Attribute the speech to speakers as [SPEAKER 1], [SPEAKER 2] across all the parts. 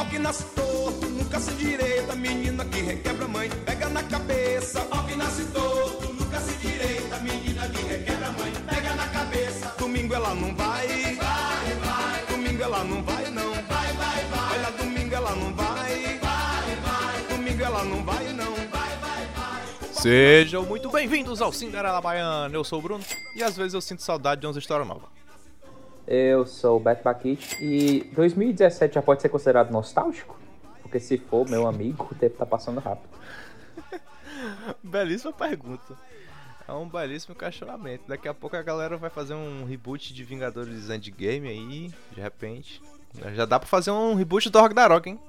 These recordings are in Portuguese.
[SPEAKER 1] Pau que nasce torto, nunca se direita, menina que requebra mãe, pega na cabeça. Pau que nasce torto, nunca se direita, menina que requebra mãe, pega na cabeça. Domingo ela não vai, vai, vai. Domingo ela não vai não, vai, vai, vai. Olha, domingo ela não vai, vai, vai. Domingo ela não vai não, vai, vai, vai.
[SPEAKER 2] Sejam muito bem-vindos ao Cinderela Baiana. Eu sou o Bruno e às vezes eu sinto saudade de uma história nova.
[SPEAKER 3] Eu sou o Beto Bakit e 2017 já pode ser considerado nostálgico? Porque se for, meu amigo, o tempo tá passando rápido.
[SPEAKER 2] Belíssima pergunta. É um belíssimo questionamento. Daqui a pouco a galera vai fazer um reboot de Vingadores Endgame aí, de repente. Já dá pra fazer um reboot do Ragnarok, hein?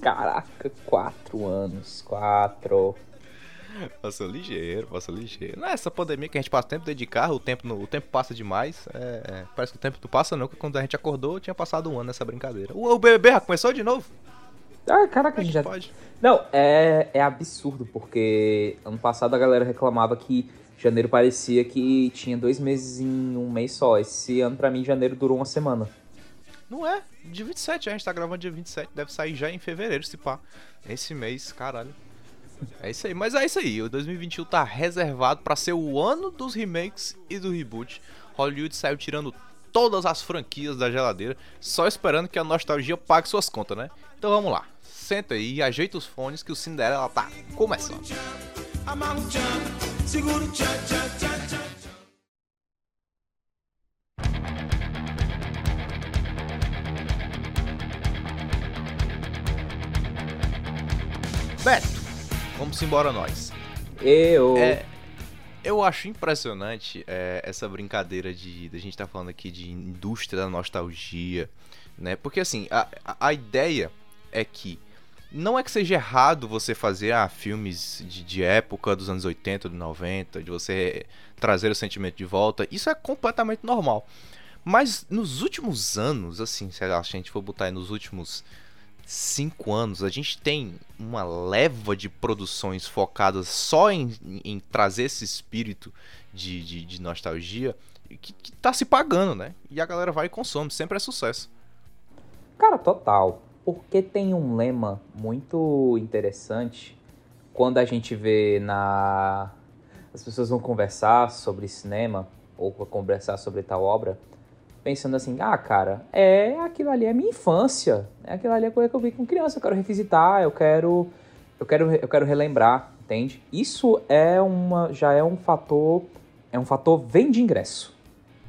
[SPEAKER 3] Caraca, quatro anos, quatro.
[SPEAKER 2] Passou ligeiro, passou ligeiro. Não é essa pandemia que a gente passa tempo dentro de carro, o tempo, no, o tempo passa demais. É, é, parece que o tempo não passa não, porque quando a gente acordou tinha passado um ano nessa brincadeira. O, o BBB já começou de novo?
[SPEAKER 3] Ah, caraca, a
[SPEAKER 2] é
[SPEAKER 3] gente
[SPEAKER 2] que
[SPEAKER 3] já...
[SPEAKER 2] pode?
[SPEAKER 3] Não, é, é absurdo, porque ano passado a galera reclamava que janeiro parecia que tinha dois meses em um mês só. Esse ano, pra mim, janeiro durou uma semana.
[SPEAKER 2] Não é, dia 27, a gente tá gravando dia 27, deve sair já em fevereiro, se pá. Esse mês, caralho. É isso aí, mas é isso aí, o 2021 tá reservado pra ser o ano dos remakes e do reboot. Hollywood saiu tirando todas as franquias da geladeira, só esperando que a nostalgia pague suas contas, né? Então vamos lá, senta aí e ajeita os fones que o Cinderela tá começando. Beto, vamos embora nós.
[SPEAKER 3] Eu...
[SPEAKER 2] É, eu acho impressionante é, essa brincadeira de, de a gente tá falando aqui de indústria da nostalgia, né? Porque assim, a, a, a ideia é que não é que seja errado você fazer ah, filmes de, de época dos anos 80, dos 90, de você trazer o sentimento de volta. Isso é completamente normal. Mas nos últimos anos, assim, se a gente for botar aí nos últimos cinco anos, a gente tem uma leva de produções focadas só em, em trazer esse espírito de, de, de nostalgia que, que tá se pagando, né? E a galera vai e consome, sempre é sucesso.
[SPEAKER 3] Cara, total. Porque tem um lema muito interessante quando a gente vê na. As pessoas vão conversar sobre cinema ou conversar sobre tal obra, pensando assim: ah, cara, é aquilo ali é minha infância, é aquilo ali é coisa que eu vi com criança, eu quero revisitar, eu quero, eu quero, eu quero relembrar, entende? Isso é uma, já é um fator, é um fator vem de ingresso,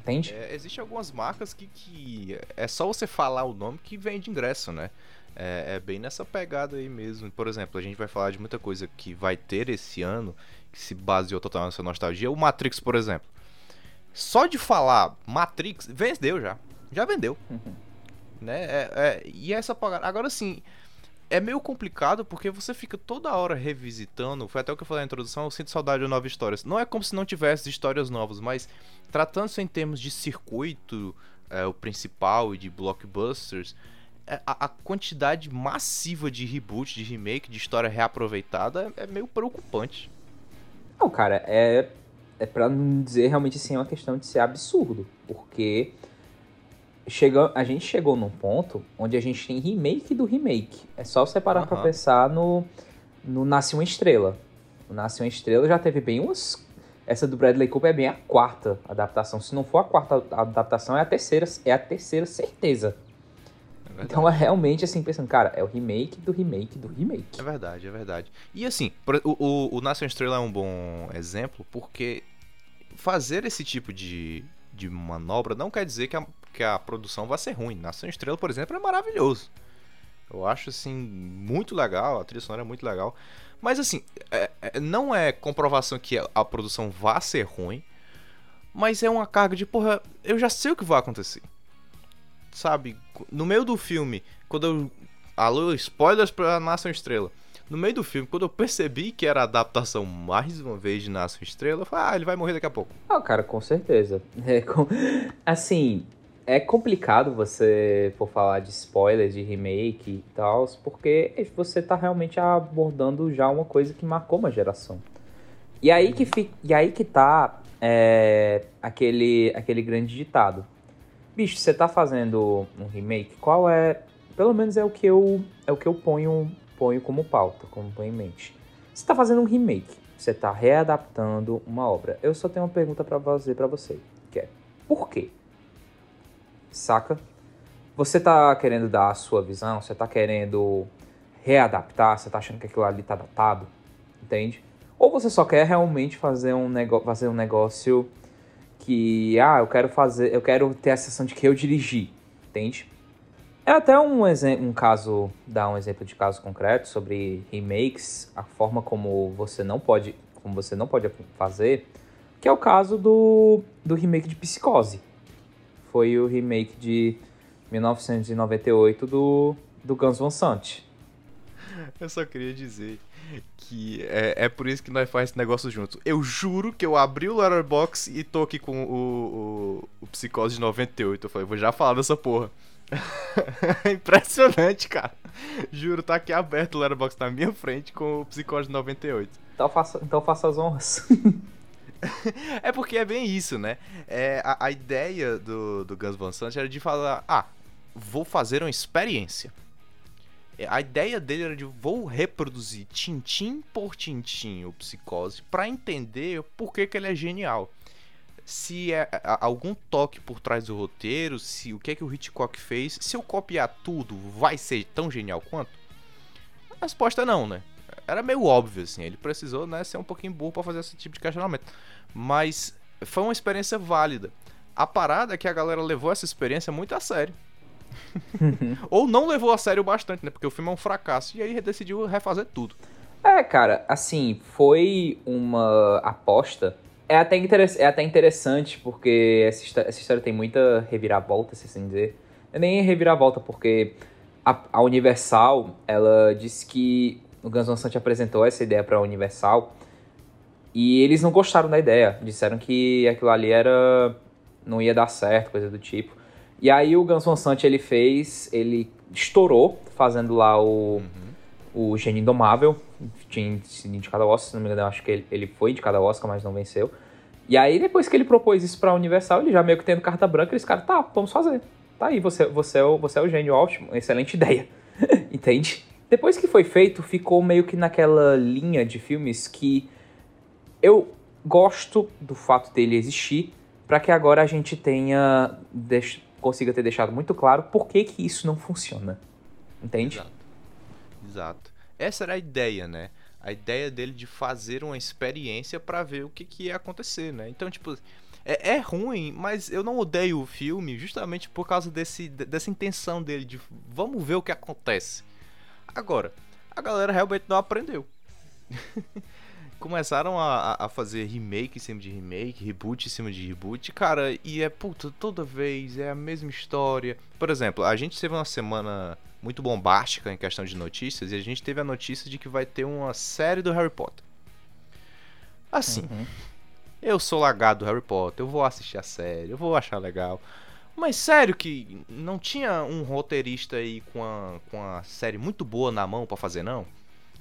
[SPEAKER 3] entende?
[SPEAKER 2] É, Existem algumas marcas que, que é só você falar o nome que vende ingresso, né? É, é bem nessa pegada aí mesmo. Por exemplo, a gente vai falar de muita coisa que vai ter esse ano, que se baseou total nessa nostalgia. O Matrix, por exemplo. Só de falar Matrix, vendeu já. Já vendeu. Né? É, é, e essa pagada. Agora sim, é meio complicado porque você fica toda hora revisitando. Foi até o que eu falei na introdução, eu sinto saudade de novas histórias. Não é como se não tivesse histórias novas, mas tratando-se em termos de circuito, é, o principal e de blockbusters, é, a, a quantidade massiva de reboot, de remake, de história reaproveitada é, é meio preocupante.
[SPEAKER 3] Não, cara, é, é pra não dizer realmente assim, é uma questão de ser absurdo. Porque chega, a gente chegou num ponto onde a gente tem remake do remake. É só você parar pra
[SPEAKER 2] Aham.
[SPEAKER 3] pensar no, no Nasce uma Estrela. O Nasce uma Estrela já teve bem umas. Essa do Bradley Cooper é bem a quarta adaptação. Se não for a quarta adaptação, é a terceira, é a terceira certeza.
[SPEAKER 2] É.
[SPEAKER 3] Então é realmente assim, pensando, cara, é o remake do remake do remake.
[SPEAKER 2] É verdade, é verdade. E assim, o, o, o Nação Estrela é um bom exemplo porque fazer esse tipo de, de manobra não quer dizer que a, que a produção vai ser ruim. Nação Estrela, por exemplo, é maravilhoso. Eu acho assim muito legal, a trilha sonora é muito legal. Mas assim, é- é- não é comprovação que a, produção vá ser ruim, mas é uma carga de porra, eu já sei o que vai acontecer. Sabe, no meio do filme, quando eu. Alô, spoilers pra Nação Estrela. No meio do filme, quando eu percebi que era a adaptação mais uma vez de Nação Estrela, eu falei, ah, ele vai morrer daqui a pouco.
[SPEAKER 3] Ah, cara, com certeza. É, com- Assim, é complicado você for falar de spoilers, de remake e tal, porque você tá realmente abordando já uma coisa que marcou uma geração. E aí que, fi... e aí que tá é, aquele, aquele grande ditado. bicho, você tá fazendo um remake, qual é. Pelo menos é o que eu. É o que eu ponho, ponho como pauta, como ponho em mente. Você tá fazendo um remake, você tá readaptando uma obra. Eu só tenho uma pergunta para fazer para você, que é por quê? Saca? Você tá querendo dar a sua visão, você tá querendo readaptar, você tá achando que aquilo ali tá datado, entende? Ou você só quer realmente fazer um, fazer um negócio que, ah, eu quero fazer, eu quero ter a sensação de que eu dirigi, entende? É até um, um caso, dar um exemplo de caso concreto sobre remakes, a forma como você não pode, como você não pode fazer, que é o caso do, do remake de Psicose. Foi o remake de 1998 do, do Guns Van Sant.
[SPEAKER 2] Eu só queria dizer que é, é por isso que nós fazemos esse negócio juntos. Eu juro que eu abri o Letterboxd e tô aqui com o, o, o Psicose de 98. Eu falei, vou já falar dessa porra. Impressionante, cara. Juro, tá aqui aberto o Letterboxd na minha frente com o Psicose de 98.
[SPEAKER 3] Então faça, então faça as honras.
[SPEAKER 2] é porque é bem isso, né? É, a, a ideia do, do Guns Van Sant era de falar, ah, vou fazer uma experiência. É, a ideia dele era de vou reproduzir tintim por tintim o Psicose para entender por que, que ele é genial. Se é algum toque por trás do roteiro, se o que é que o Hitchcock fez, se eu copiar tudo, vai ser tão genial quanto? A resposta é não, né? Era meio óbvio assim, ele precisou, né, ser um pouquinho burro para fazer esse tipo de questionamento. Mas foi uma experiência válida. A parada é que a galera levou essa experiência muito a sério. Ou não levou a sério bastante, né? Porque o filme é um fracasso. E aí decidiu refazer tudo.
[SPEAKER 3] É, cara, assim, foi uma aposta. É até, é até interessante, porque essa, essa história tem muita reviravolta, se assim dizer. É nem reviravolta, porque a, a Universal, ela disse que o Guns N' Roses apresentou essa ideia pra Universal e eles não gostaram da ideia. Disseram que aquilo ali era não ia dar certo, coisa do tipo. E aí o Guns Van Sant ele fez, ele estourou fazendo lá o, uhum. O Gênio Indomável, tinha sido indicado ao Oscar, se não me engano, acho que ele, ele foi indicado ao Oscar, mas não venceu. E aí depois que ele propôs isso pra Universal, ele já meio que tendo carta branca, eles caras, tá, vamos fazer. Tá aí, você, você, é, o, você é o gênio, ótimo, excelente ideia. Entende? Depois que foi feito, ficou meio que naquela linha de filmes que eu gosto do fato dele existir, para que agora a gente tenha consiga ter deixado muito claro por que, que isso não funciona. Entende?
[SPEAKER 2] Exato. Exato. Essa era a ideia, né? A ideia dele de fazer uma experiência para ver o que, que ia acontecer, né? Então, tipo, é, é, ruim, mas eu não odeio o filme justamente por causa desse, dessa intenção dele de vamos ver o que acontece. Agora, a galera realmente não aprendeu. começaram a, a fazer remake em cima de remake, reboot em cima de reboot, cara, e é puta, toda vez é a mesma história. Por exemplo, a gente teve uma semana muito bombástica em questão de notícias e a gente teve a notícia de que vai ter uma série do Harry Potter. Assim, uhum. eu sou lagado do Harry Potter, eu vou assistir a série, eu vou achar legal. Mas sério que não tinha um roteirista aí com a, com a série muito boa na mão para fazer, não?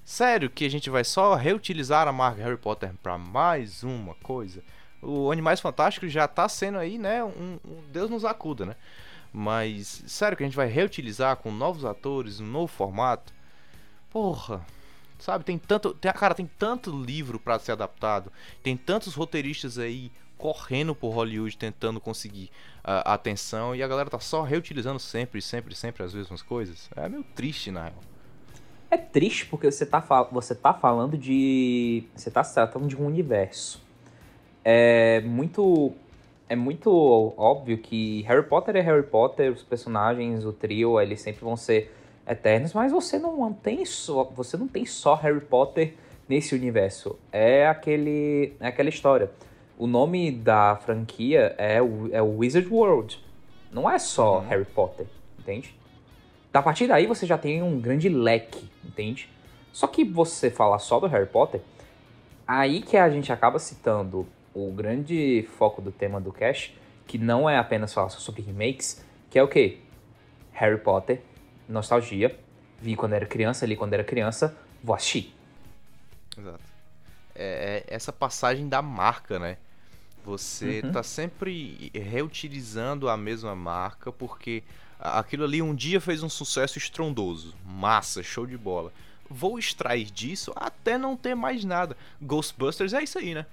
[SPEAKER 2] Sério que a gente vai só reutilizar a marca Harry Potter para mais uma coisa? O Animais Fantásticos já tá sendo aí, né, um, um, Deus nos acuda, né? Mas sério que a gente vai reutilizar com novos atores, um novo formato? Porra, sabe, tem tanto, tem, cara, tem tanto livro para ser adaptado, tem tantos roteiristas aí correndo por Hollywood tentando conseguir uh, atenção e a galera tá só reutilizando sempre, sempre, sempre as mesmas coisas. É meio triste, na real.
[SPEAKER 3] É triste porque você tá, você tá falando de. Você tá se tratando de um universo. É muito. É muito óbvio que Harry Potter é Harry Potter, os personagens, o trio, eles sempre vão ser eternos, mas você não tem só. Você não tem só Harry Potter nesse universo. É aquele. É aquela história. O nome da franquia é o, é o Wizard World. Não é só uhum. Harry Potter, entende? A partir daí você já tem um grande leque, entende? Só que você falar só do Harry Potter, aí que a gente acaba citando o grande foco do tema do Cash, que não é apenas falar sobre remakes, que é o quê? Harry Potter, nostalgia, vi quando era criança, li quando era criança, vou assistir.
[SPEAKER 2] Exato. É, é essa passagem da marca, né? Você uhum. tá sempre reutilizando a mesma marca porque aquilo ali um dia fez um sucesso estrondoso. Massa, show de bola. Vou extrair disso até não ter mais nada. Ghostbusters é isso aí, né?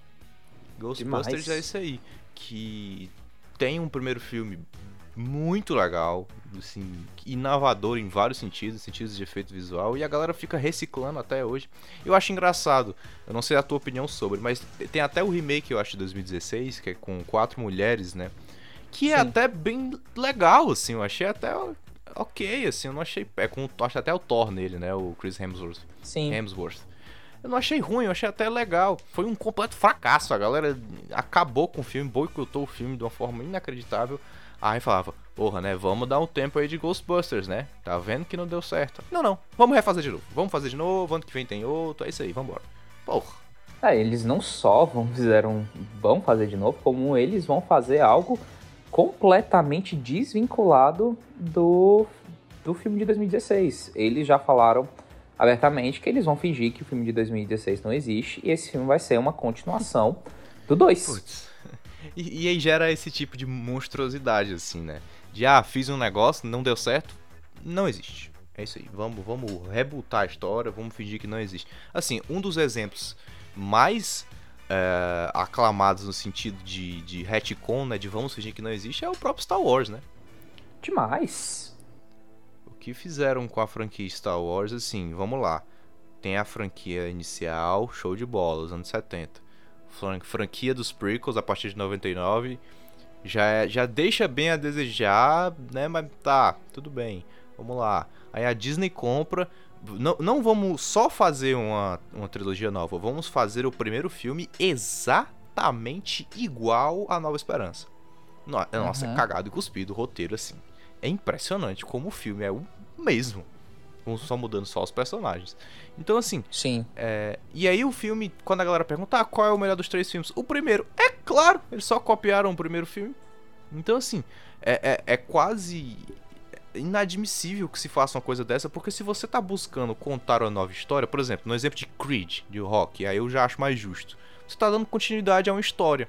[SPEAKER 2] Ghostbusters Demais. é isso aí. Que tem um primeiro filme muito legal, assim, inovador em vários sentidos, sentidos de efeito visual, e a galera fica reciclando até hoje. Eu acho engraçado, eu não sei a tua opinião sobre, mas tem até o remake, eu acho, de 2016, que é com quatro mulheres, né? Que é Sim. até bem legal, assim, eu achei até ok, assim, eu não achei. É com acho até o Thor nele, né? O Chris Hemsworth.
[SPEAKER 3] Sim.
[SPEAKER 2] Hemsworth. Eu não achei ruim, eu achei até legal. Foi um completo fracasso. A galera acabou com o filme, boicotou o filme de uma forma inacreditável. Aí falava, porra, né? Vamos dar um tempo aí de Ghostbusters, né? Tá vendo que não deu certo. Não, não. Vamos refazer de novo. Vamos fazer de novo. Ano que vem tem outro. É isso aí, vambora. Porra.
[SPEAKER 3] É, eles não só vão, fizeram, vão fazer de novo, como eles vão fazer algo completamente desvinculado do, do filme de 2016. Eles já falaram abertamente que eles vão fingir que o filme de 2016 não existe e esse filme vai ser uma continuação do 2. Putz.
[SPEAKER 2] E, e, aí gera esse tipo de monstruosidade, assim, né? De, ah, fiz um negócio, não deu certo, não existe. É isso aí, vamos, vamos rebutar a história, vamos fingir que não existe. Assim, um dos exemplos mais é, aclamados no sentido de, de retcon, né? De vamos fingir que não existe, é o próprio Star Wars, né?
[SPEAKER 3] Demais.
[SPEAKER 2] Que fizeram com a franquia Star Wars, assim, vamos lá. Tem a franquia inicial, show de bola, os anos 70 franquia dos prequels a partir de 99 já, é, já deixa bem a desejar, né? Mas tá, tudo bem, vamos lá. Aí a Disney compra. Não, não vamos só fazer uma, uma trilogia nova, vamos fazer o primeiro filme exatamente igual a Nova Esperança. Nossa, uhum. é cagado e cuspido o roteiro assim. É impressionante como o filme é o mesmo só mudando só os personagens. Então, assim.
[SPEAKER 3] Sim.
[SPEAKER 2] É, e aí o filme, quando a galera pergunta ah, qual é o melhor dos três filmes, o primeiro, é claro, eles só copiaram o primeiro filme. Então, assim, é, é, é quase inadmissível que se faça uma coisa dessa, porque se você tá buscando contar uma nova história, por exemplo, no exemplo de Creed, de Rock, aí eu já acho mais justo. Você tá dando continuidade a uma história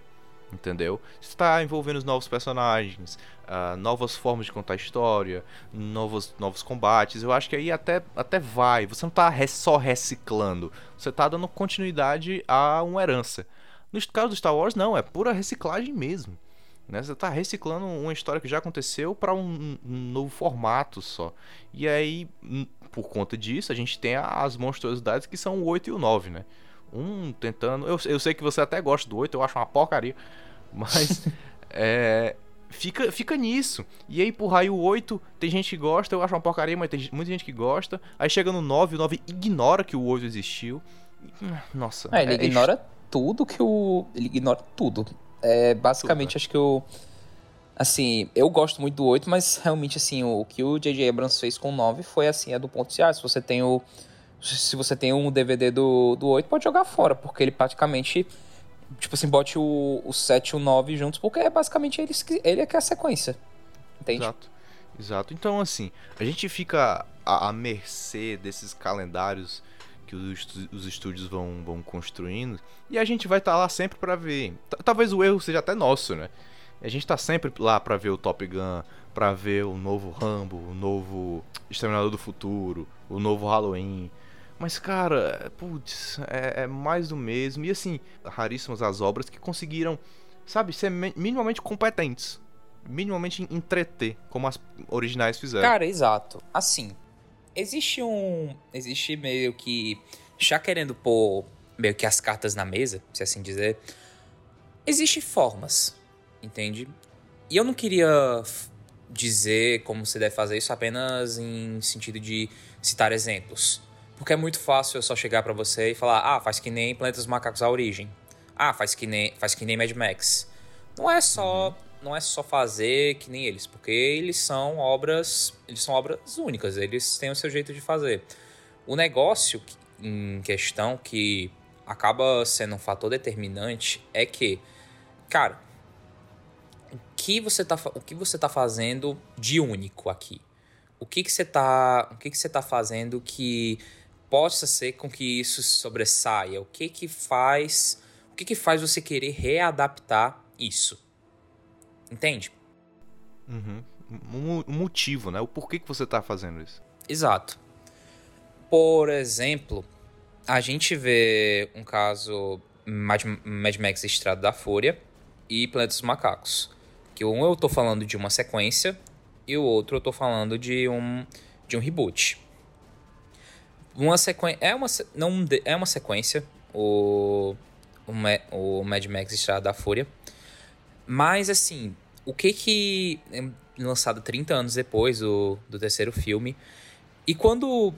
[SPEAKER 2] entendeu? Está envolvendo os novos personagens, uh, novas formas de contar história, novos, novos combates. Eu acho que aí até, até vai. Você não está só reciclando, você está dando continuidade a uma herança. No caso do Star Wars, não, é pura reciclagem mesmo. Né? Você está reciclando uma história que já aconteceu para um, um, novo formato só. E aí, hum, por conta disso, a gente tem as monstruosidades que são o 8 e o 9, né? Um tentando. Eu, eu sei que você até gosta do 8, eu acho uma porcaria. Mas. é, fica, fica nisso. E aí, por aí o 8, tem gente que gosta, eu acho uma porcaria, mas tem muita gente que gosta. Aí chega no 9, o 9 ignora que o 8 existiu. Nossa.
[SPEAKER 3] É, ele é ignora est... tudo que o. Ele ignora tudo. É, basicamente, tudo, né? acho que o. Assim, eu gosto muito do 8, mas realmente, assim, o, o que o J.J. Abrams fez com o 9 foi assim, é do ponto de, ah, se você tem o se você tem um DVD do, do 8, pode jogar fora, porque ele praticamente. Tipo assim, bote o, o 7 e o 9 juntos, porque é basicamente ele, ele é que é a sequência. Entende?
[SPEAKER 2] Exato. Exato. Então, assim, a gente fica à, à mercê desses calendários que os, os estúdios vão, vão construindo e a gente vai estar tá lá sempre para ver. T talvez o erro seja até nosso, né? A gente tá sempre lá para ver o Top Gun, para ver o novo Rambo, o novo Exterminador do Futuro, o novo Halloween, mas, cara, putz, é, é, mais do mesmo. E assim, raríssimas as obras que conseguiram, sabe, ser minimamente competentes. Minimamente entreter, como as originais fizeram.
[SPEAKER 3] Cara, exato. Assim, existe um. Existe meio que. Já querendo pôr meio que as cartas na mesa, se assim dizer. Existem formas, entende? E eu não queria dizer como você deve fazer isso apenas em sentido de citar exemplos. Porque é muito fácil eu só chegar para você e falar: "Ah, faz que nem Planetas Macacos a origem". Ah, faz que nem, faz que nem Mad Max. Não é só, uhum. não é só fazer que nem eles, porque eles são obras, eles são obras únicas, eles têm o seu jeito de fazer. O negócio em questão que acaba sendo um fator determinante é que, cara, o que você tá, o que você tá fazendo de único aqui? O que que você tá, o que que você tá fazendo que possa ser com que isso sobressaia? O que que faz, o que que faz você querer readaptar isso. Entende?
[SPEAKER 2] Uhum. Um, um motivo, né? O porquê que você tá fazendo isso.
[SPEAKER 3] Exato. Por exemplo, a gente vê um caso Mad, Mad Max Estrada da Fúria e Planeta dos Macacos. Que um eu tô falando de uma sequência e o outro eu tô falando de um de um reboot. Uma sequência é uma não é uma sequência o o, o Mad Max Estrada da Fúria. Mas assim, o que que é lançado 30 anos depois do, do terceiro filme. E quando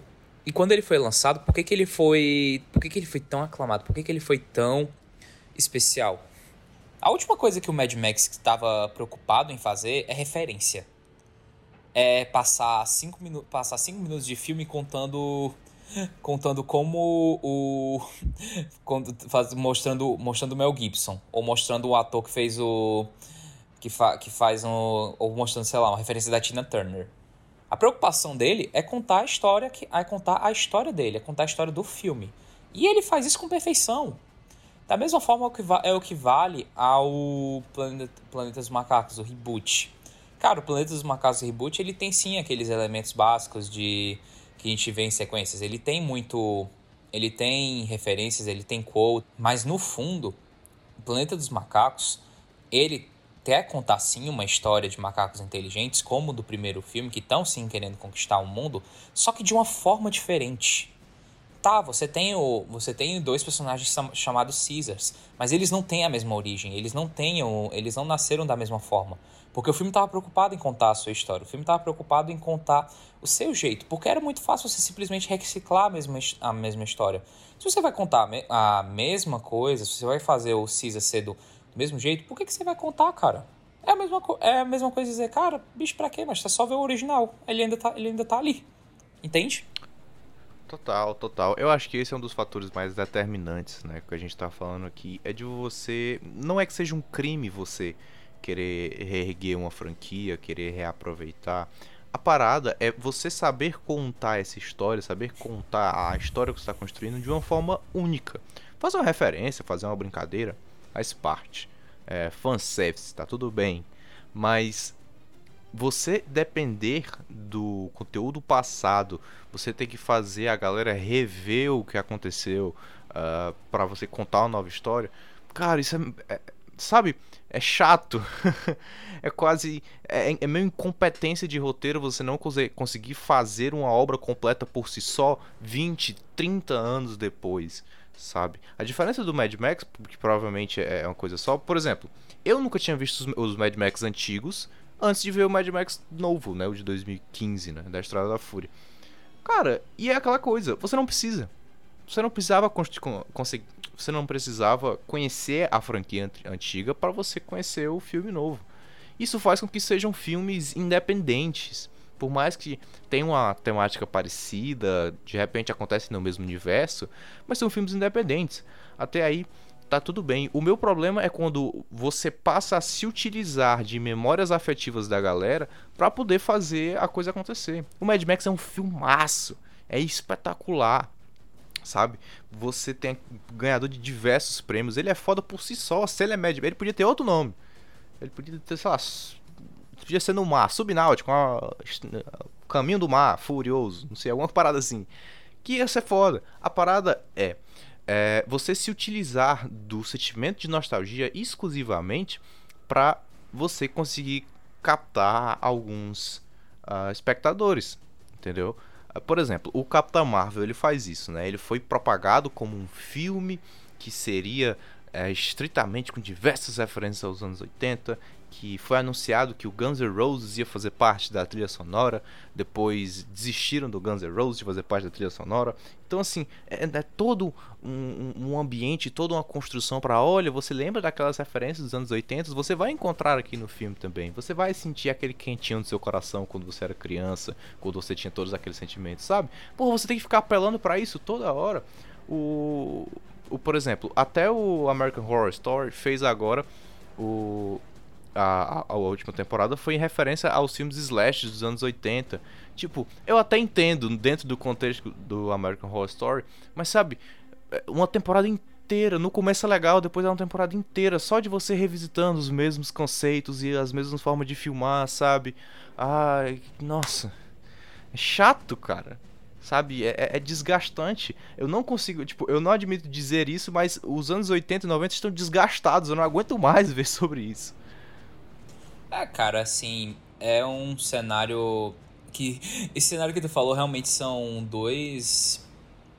[SPEAKER 3] e quando ele foi lançado, por que, que ele foi, por que, que ele foi tão aclamado? Por que, que ele foi tão especial? A última coisa que o Mad Max estava preocupado em fazer é referência. É passar cinco, minu passar cinco minutos de filme contando contando como o faz, mostrando mostrando o Mel Gibson ou mostrando o ator que fez o que, fa, que faz um ou mostrando sei lá uma referência da Tina Turner. A preocupação dele é contar a história que é contar a história dele é contar a história do filme. E ele faz isso com perfeição. Da mesma forma é o que vale ao Planeta, Planeta dos Macacos, o reboot. Cara, o Planeta dos Macacos Reboot, ele tem sim aqueles elementos básicos de que a gente vê em sequências. Ele tem muito... Ele tem referências, ele tem quote, mas no fundo, o Planeta dos Macacos, ele quer contar sim uma história de macacos inteligentes, como do primeiro filme, que estão sim querendo conquistar o mundo, só que de uma forma diferente. Tá, você tem o, você tem dois personagens chamados Caesars, mas eles não têm a mesma origem, eles não têm, o, eles não nasceram da mesma forma, porque o filme estava preocupado em contar a sua história, o filme estava preocupado em contar o seu jeito, porque era muito fácil você simplesmente reciclar a mesma, a mesma história. Se você vai contar a mesma coisa, se você vai fazer o Caesar ser do mesmo jeito, por que, que você vai contar, cara? É a mesma, é a mesma coisa dizer, cara, bicho, pra quê? Mas você só vê o original, ele ainda tá, ele ainda tá ali, entende?
[SPEAKER 2] Total, total. Eu acho que esse é um dos fatores mais determinantes, né, que a gente tá falando aqui, é de você, não é que seja um crime você querer reerguer uma franquia, querer reaproveitar. A parada é você saber contar essa história, saber contar a história que você está construindo de uma forma única. Fazer uma referência, fazer uma brincadeira, faz parte. É, fanservice, tá tudo bem. Mas você depender do conteúdo passado, você tem que fazer a galera rever o que aconteceu uh, ah, para você contar uma nova história. Cara, isso é, é sabe, é chato. é quase. É, é meio incompetência de roteiro você não conseguir fazer uma obra completa por si só 20, 30 anos depois, sabe? A diferença do Mad Max, que provavelmente é uma coisa só, por exemplo, eu nunca tinha visto os, os Mad Max antigos antes de ver o Mad Max novo, né? O de 2015, né? Da Estrada da Fúria. Cara, e é aquela coisa, você não precisa. Você não precisava conseguir. Você não precisava conhecer a franquia antiga para você conhecer o filme novo. Isso faz com que sejam filmes independentes. Por mais que tenham uma temática parecida, de repente acontece no mesmo universo, mas são filmes independentes. Até aí, tá tudo bem. O meu problema é quando você passa a se utilizar de memórias afetivas da galera para poder fazer a coisa acontecer. O Mad Max é um filmaço, é espetacular. Sabe? Você tem ganhador de diversos prêmios. Ele é foda por si só. Se ele é Max, ele podia ter outro nome. Ele podia ter, sei lá, podia ser no mar, subnáutico, caminho do mar, furioso, não sei, alguma parada assim. Que ia ser foda. A parada é é, você se utilizar do sentimento de nostalgia exclusivamente para você conseguir captar alguns uh, espectadores, entendeu? Por exemplo, o Capitão Marvel ele faz isso, né? Ele foi propagado como um filme que seria é, estritamente com diversas referências aos anos 80 que foi anunciado que o Guns N' Roses ia fazer parte da trilha sonora, depois desistiram do Guns N' Roses de fazer parte da trilha sonora. Então, assim, é, é todo um, um, ambiente, toda uma construção para, olha, você lembra daquelas referências dos anos 80? Você vai encontrar aqui no filme também. Você vai sentir aquele quentinho no seu coração quando você era criança, quando você tinha todos aqueles sentimentos, sabe? Pô, você tem que ficar apelando para isso toda hora. O, o, por exemplo, até o American Horror Story fez agora o, a, a, última temporada foi em referência aos filmes slash dos anos 80. Tipo, eu até entendo dentro do contexto do American Horror Story, mas sabe, é, uma temporada inteira inteira. No começo é legal, depois é uma temporada inteira só de você revisitando os mesmos conceitos e as mesmas formas de filmar, sabe? Ai, nossa. É chato, cara. Sabe? É, é, é desgastante. Eu não consigo, tipo, eu não admito dizer isso, mas os anos 80 e 90 estão desgastados. Eu não aguento mais ver sobre isso.
[SPEAKER 3] É, cara, assim, é um cenário que esse cenário que tu falou realmente são dois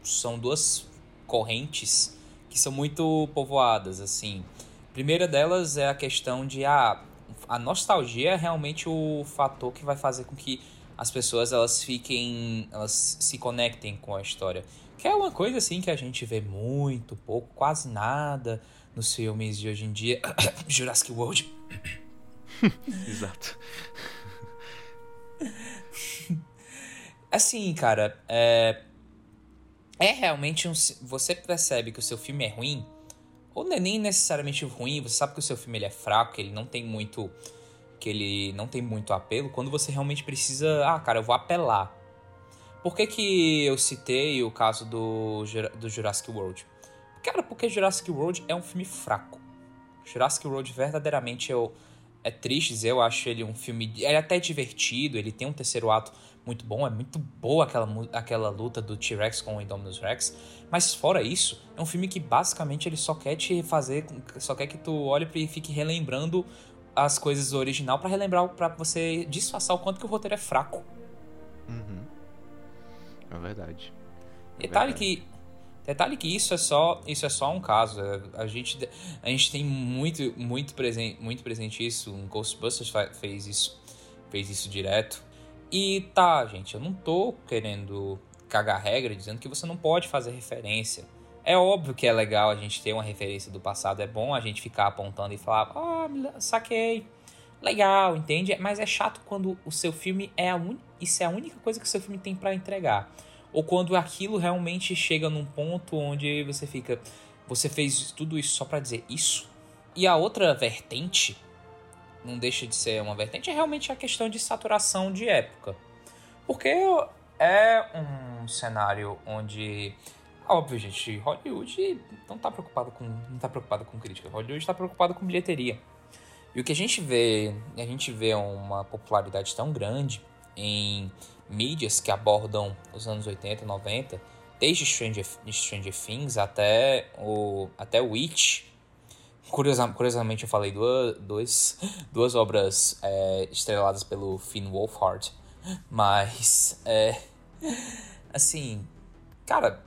[SPEAKER 3] são duas correntes que são muito povoadas assim. A primeira delas é a questão de ah, a nostalgia é realmente o fator que vai fazer com que as pessoas elas fiquem elas se conectem com a história. Que é uma coisa assim que a gente vê muito pouco, quase nada nos filmes de hoje em dia. Jurassic World.
[SPEAKER 2] Exato.
[SPEAKER 3] assim, cara, é, é realmente um. Você percebe que o seu filme é ruim, ou não é nem necessariamente ruim, você sabe que o seu filme ele é fraco, que ele não tem muito. que ele não tem muito apelo, quando você realmente precisa. Ah, cara, eu vou apelar. Por que, que eu citei o caso do, do Jurassic World? Cara, porque Jurassic World é um filme fraco. Jurassic World verdadeiramente eu, é triste dizer, eu acho ele um filme. Ele é até divertido, ele tem um terceiro ato muito bom, é muito boa aquela, aquela luta do T-Rex com o Indominus Rex. Mas fora isso, é um filme que basicamente ele só quer te fazer, só quer que tu olhe e fique relembrando as coisas do original para relembrar, para você disfarçar o quanto que o roteiro é fraco.
[SPEAKER 2] Uhum. É verdade.
[SPEAKER 3] É Detalhe verdade. que Detalhe que isso é só, isso é só um caso. É, a gente, a gente tem muito, muito presente, muito presente isso. Um Ghostbusters fez isso, fez isso direto. E tá, gente, eu não tô querendo cagar regra dizendo que você não pode fazer referência. É óbvio que é legal a gente ter uma referência do passado, é bom a gente ficar apontando e falar, ah, oh, saquei, legal, entende? Mas é chato quando o seu filme é a un... isso é a única coisa que o seu filme tem para entregar. Ou quando aquilo realmente chega num ponto onde você fica, você fez tudo isso só para dizer isso? E a outra vertente não deixa de ser uma vertente, é realmente a questão de saturação de época. Porque é um cenário onde. Óbvio, gente, Hollywood não está preocupado com. não tá preocupado com crítica. Hollywood está preocupado com bilheteria. E o que a gente vê, a gente vê uma popularidade tão grande em mídias que abordam os anos 80 e 90, desde Stranger, Stranger Things até o até Witch, curiosamente eu falei duas, duas, duas obras é, estreladas pelo Finn Wolfhard, mas é, assim, cara,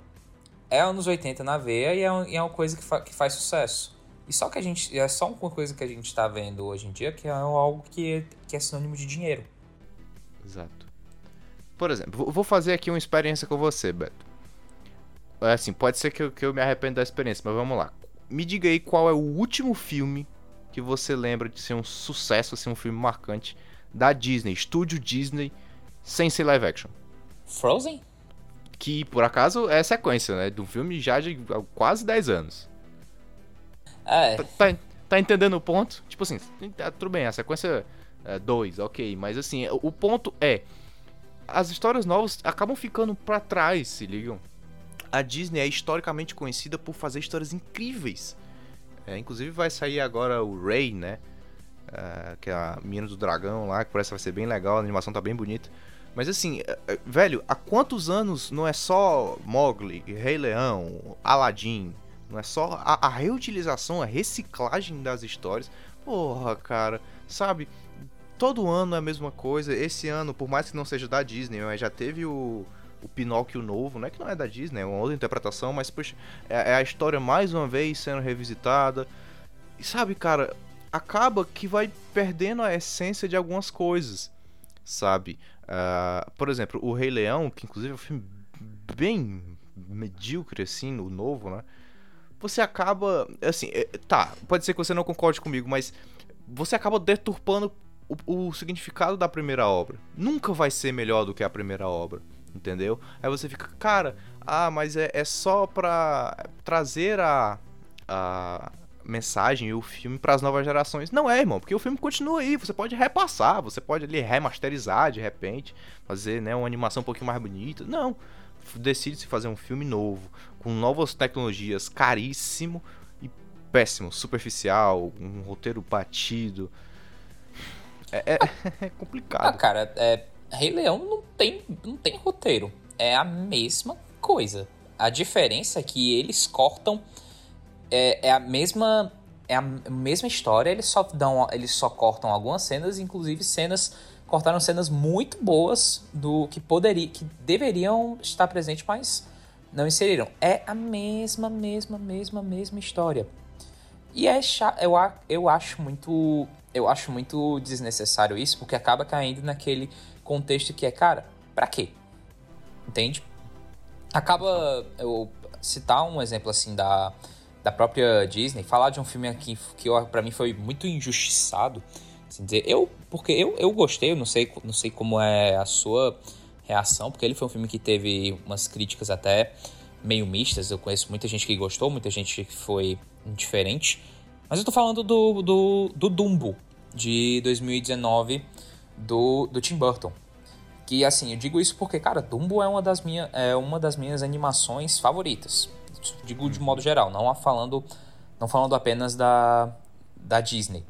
[SPEAKER 3] é anos 80 na veia e é, e é uma coisa que, fa, que faz sucesso. E só que a gente. É só uma coisa que a gente está vendo hoje em dia que é algo que, que é sinônimo de dinheiro.
[SPEAKER 2] Exato. Por exemplo, vou fazer aqui uma experiência com você, Beto. É assim, pode ser que eu, que eu me arrependa da experiência, mas vamos lá me diga aí qual é o último filme que você lembra de ser um sucesso, assim, um filme marcante da Disney, estúdio Disney, sem ser live action.
[SPEAKER 3] Frozen?
[SPEAKER 2] Que, por acaso, é sequência, né? De um filme já de quase 10 anos.
[SPEAKER 3] É.
[SPEAKER 2] Tá, tá, tá entendendo o ponto? Tipo assim, tá, tudo bem, a sequência 2, é ok. Mas assim, o ponto é... As histórias novas acabam ficando para trás, se ligam? a Disney é historicamente conhecida por fazer histórias incríveis. É, inclusive vai sair agora o Ray, né? Uh, que é a menina do dragão lá, que parece que vai ser bem legal, a animação tá bem bonita. Mas assim, uh, velho, há quantos anos não é só Mowgli, Rei Leão, Aladdin? Não é só a, a reutilização, a reciclagem das histórias. Porra, cara, sabe? Todo ano é a mesma coisa. Esse ano, por mais que não seja da Disney, já teve o o Pinóquio novo, não é que não é da Disney, é uma outra interpretação, mas poxa, é, é a história mais uma vez sendo revisitada. E sabe, cara, acaba que vai perdendo a essência de algumas coisas, sabe? Uh, por exemplo, o Rei Leão, que inclusive é um filme bem medíocre assim, o novo, né? Você acaba, assim, é, tá, pode ser que você não concorde comigo, mas você acaba deturpando o, o significado da primeira obra. Nunca vai ser melhor do que a primeira obra entendeu? Aí você fica, cara, ah, mas é, é só pra trazer a, a mensagem e o filme para as novas gerações. Não é, irmão, porque o filme continua aí, você pode repassar, você pode ali remasterizar de repente, fazer, né, uma animação um pouquinho mais bonita. Não. decide se fazer um filme novo, com novas tecnologias, caríssimo e péssimo, superficial, um roteiro batido. É, é, é complicado.
[SPEAKER 3] Ah, cara, é, Rei Leão não tem, não tem roteiro. É a mesma coisa. A diferença é que eles cortam. É, é a mesma. É a mesma história, eles só dão. Eles só cortam algumas cenas, inclusive cenas. Cortaram cenas muito boas do que poderia. que deveriam estar presentes, mas não inseriram. É a mesma, mesma, mesma, mesma história. E é chato, eu, eu acho muito. Eu acho muito desnecessário isso, porque acaba caindo naquele contexto que é, cara, pra quê? Entende? Acaba eu citar um exemplo assim da, da própria Disney, falar de um filme aqui que para mim foi muito injustiçado, assim dizer, eu porque eu, eu gostei, eu não sei não sei como é a sua reação, porque ele foi um filme que teve umas críticas até meio mistas, eu conheço muita gente que gostou, muita gente que foi indiferente, mas eu tô falando do, do, do Dumbo, de 2019, do, do Tim Burton. Que assim, eu digo isso porque, cara, Dumbo é uma das, minha, é uma das minhas animações favoritas. Digo de modo geral, não falando, não falando apenas da, da Disney.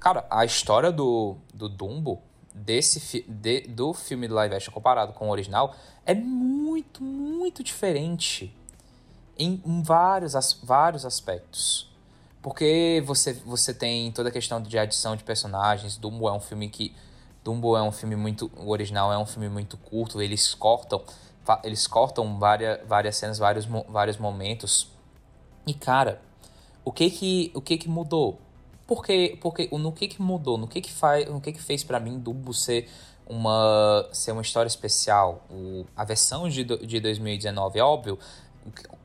[SPEAKER 3] Cara, a história do, do Dumbo, desse de, do filme de live action comparado com o original, é muito, muito diferente em, em vários, as, vários aspectos. Porque você, você tem toda a questão de adição de personagens. Dumbo é um filme que Dumbo é um filme muito. O original é um filme muito curto, eles cortam. Eles cortam várias, várias cenas, vários, vários momentos. E, cara, o que que, o que, que mudou? Porque, porque no que que mudou? No que que, faz, no que, que fez para mim Dumbo ser uma, ser uma história especial? O, a versão de, de 2019, é óbvio.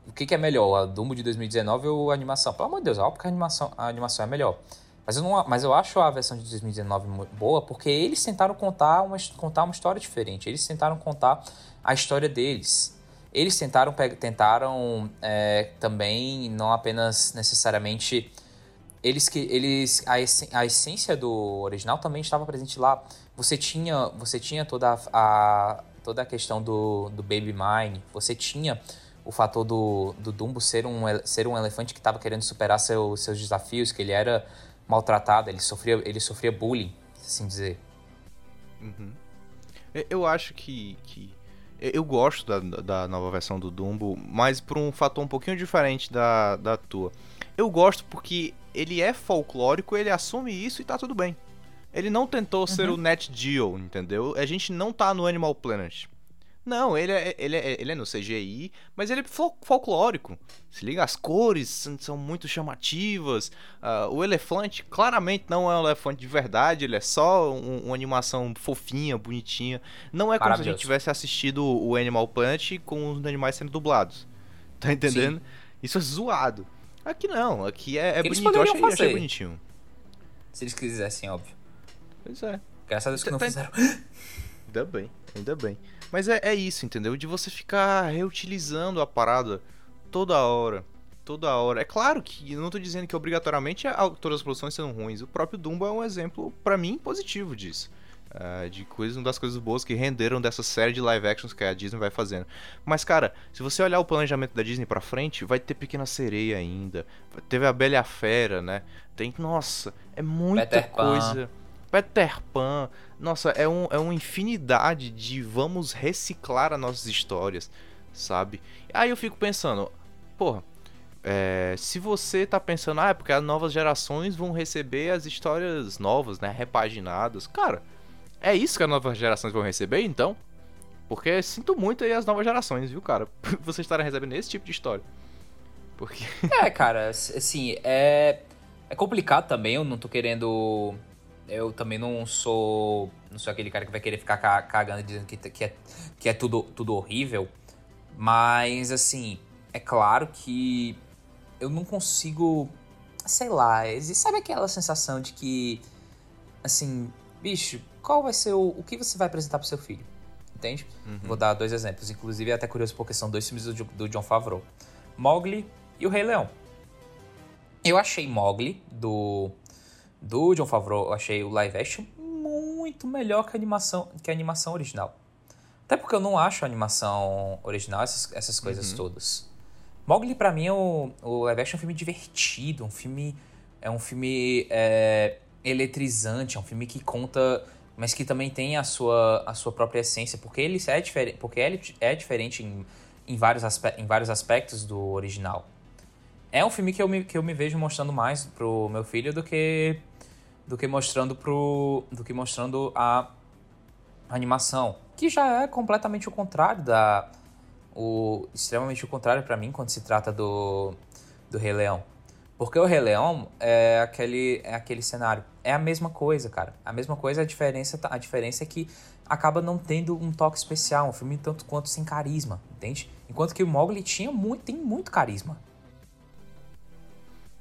[SPEAKER 3] O que, que é melhor? A Dumbo de 2019 ou a animação? Pelo amor de Deus, óbvio que a animação, a animação é melhor. Mas eu, não, mas eu acho a versão de 2019 boa porque eles tentaram contar uma, contar uma história diferente. Eles tentaram contar a história deles. Eles tentaram, tentaram é, também, não apenas necessariamente. Eles que eles a, a essência do original também estava presente lá. Você tinha, você tinha toda a, a toda a questão do, do Baby Mine. Você tinha o fator do, do Dumbo ser um, ser um elefante que estava querendo superar seu, seus desafios, que ele era maltratado, ele sofria, ele sofria bullying, assim dizer.
[SPEAKER 2] Uhum. Eu acho que, que eu gosto da, da nova versão do Dumbo, mas por um fator um pouquinho diferente da, da tua. Eu gosto porque ele é folclórico, ele assume isso e tá tudo bem. Ele não tentou uhum. ser o Net Geo, entendeu? A gente não tá no Animal Planet. Não, ele é, ele, é, ele é no CGI, mas ele é fol folclórico. Se liga, as cores são muito chamativas. Uh, o elefante claramente não é um elefante de verdade, ele é só um, uma animação fofinha, bonitinha. Não é como se a gente tivesse assistido o Animal Planet com os animais sendo dublados. Tá entendendo? Sim. Isso é zoado. Aqui não, aqui é, é bonito. Eu achei, achei, bonitinho.
[SPEAKER 3] Se eles quisessem, óbvio.
[SPEAKER 2] Pois é.
[SPEAKER 3] Graças a Deus que não tá, fizeram.
[SPEAKER 2] Ainda bem, ainda bem. Mas é, é isso, entendeu? De você ficar reutilizando a parada toda hora. Toda hora. É claro que eu não tô dizendo que obrigatoriamente todas as produções são ruins. O próprio Dumbo é um exemplo, para mim, positivo disso. Uh, de coisas, uma das coisas boas que renderam dessa série de live actions que a Disney vai fazendo. Mas, cara, se você olhar o planejamento da Disney pra frente, vai ter Pequena Sereia ainda. Teve a Bela e a Fera, né? Tem. Nossa, é muita coisa. Peter Pan. Nossa, é, um, é uma infinidade de vamos reciclar as nossas histórias, sabe? Aí eu fico pensando, porra, é, se você tá pensando, ah, é porque as novas gerações vão receber as histórias novas, né? Repaginadas. Cara, é isso que as novas gerações vão receber, então? Porque sinto muito aí as novas gerações, viu, cara? Vocês estarem recebendo esse tipo de história. Porque.
[SPEAKER 3] É, cara, assim, é. É complicado também, eu não tô querendo eu também não sou não sou aquele cara que vai querer ficar cagando dizendo que, que, é, que é tudo, tudo horrível. Mas, assim, é claro que eu não consigo. Sei lá, sabe aquela sensação de que. Assim, bicho, qual vai ser o. O que você vai apresentar pro seu filho? Entende? Uhum. Vou dar dois exemplos. Inclusive, é até curioso porque são dois filmes do, do John Favreau: Mowgli e O Rei Leão. Eu achei Mowgli, do do John Favreau, eu achei o live action muito melhor que a animação, que a animação original. Até porque eu não acho a animação original essas, essas coisas uhum. todas. Mowgli, para mim, é o, o live action é um filme divertido, um filme. É um filme é, eletrizante, é um filme que conta. Mas que também tem a sua, a sua própria essência, porque ele é, diferente, porque ele é diferente em, em, vários em vários aspectos do original. É um filme que eu me, que eu me vejo mostrando mais pro meu filho do que do que mostrando pro do que mostrando a animação, que já é completamente o contrário da o extremamente o contrário para mim quando se trata do do Rei Leão. Porque o Rei Leão é aquele, é aquele cenário. É a mesma coisa, cara. A mesma coisa, a diferença, a diferença é que acaba não tendo um toque especial, um filme tanto quanto sem carisma, entende? Enquanto que o Mowgli tinha muito, tem muito carisma.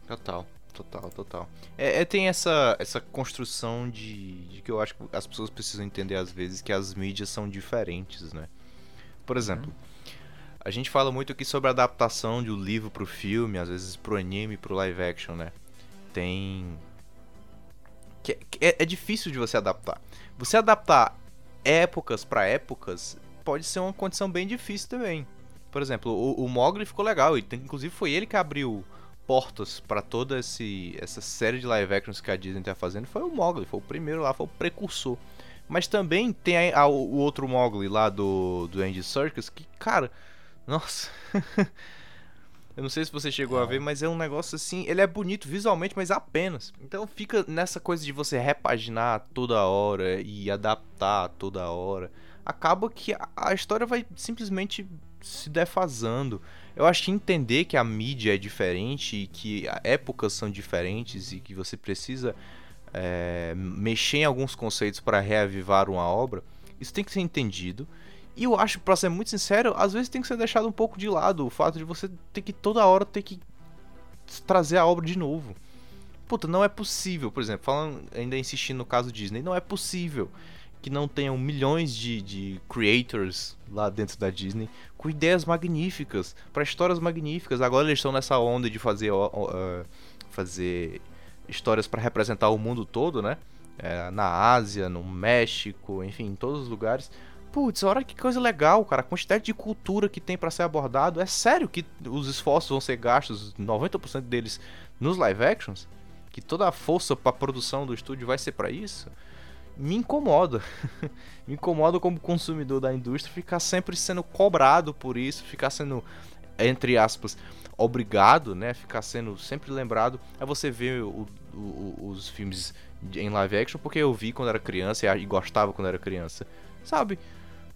[SPEAKER 2] Total, total, total. É, é, tem essa, essa construção de, de, que eu acho que as pessoas precisam entender às vezes que as mídias são diferentes, né? Por exemplo, uhum. a gente fala muito aqui sobre a adaptação de um livro pro filme, às vezes pro anime, pro live action, né? Tem. Que, que é, é difícil de você adaptar. Você adaptar épocas para épocas pode ser uma condição bem difícil também. Por exemplo, o, o Mogli ficou legal, e inclusive foi ele que abriu portas para toda esse, essa série de live actions que a Disney tá fazendo foi o Mogli, foi o primeiro lá, foi o precursor. Mas também tem a, a, o outro Mogli lá do, do Andy Serkis, que, cara, nossa. Eu não sei se você chegou a ver, mas é um negócio assim. Ele é bonito visualmente, mas apenas. Então fica nessa coisa de você repaginar toda hora e adaptar toda hora. Acaba que a, a história vai simplesmente se defasando. Eu acho que entender que a mídia é diferente e que épocas são diferentes e que você precisa é, mexer em alguns conceitos para reavivar uma obra, isso tem que ser entendido. E eu acho, para ser muito sincero, às vezes tem que ser deixado um pouco de lado o fato de você ter que toda hora ter que trazer a obra de novo. Puta, não é possível, por exemplo, falando, ainda insistindo no caso Disney, não é possível que não tenham milhões de, de creators lá dentro da Disney com ideias magníficas, para histórias magníficas. Agora eles estão nessa onda de fazer, uh, fazer histórias para representar o mundo todo, né? É, na Ásia, no México, enfim, em todos os lugares. Putz, olha que coisa legal, cara. A quantidade de cultura que tem para ser abordado. É sério que os esforços vão ser gastos, 90% deles, nos live actions? Que toda a força para produção do estúdio vai ser para isso? Me incomoda. me incomoda como consumidor da indústria ficar sempre sendo cobrado por isso, ficar sendo, entre aspas, obrigado, né? Ficar sendo sempre lembrado. É você ver o, o, os filmes em live action, porque eu vi quando era criança e gostava quando era criança. Sabe?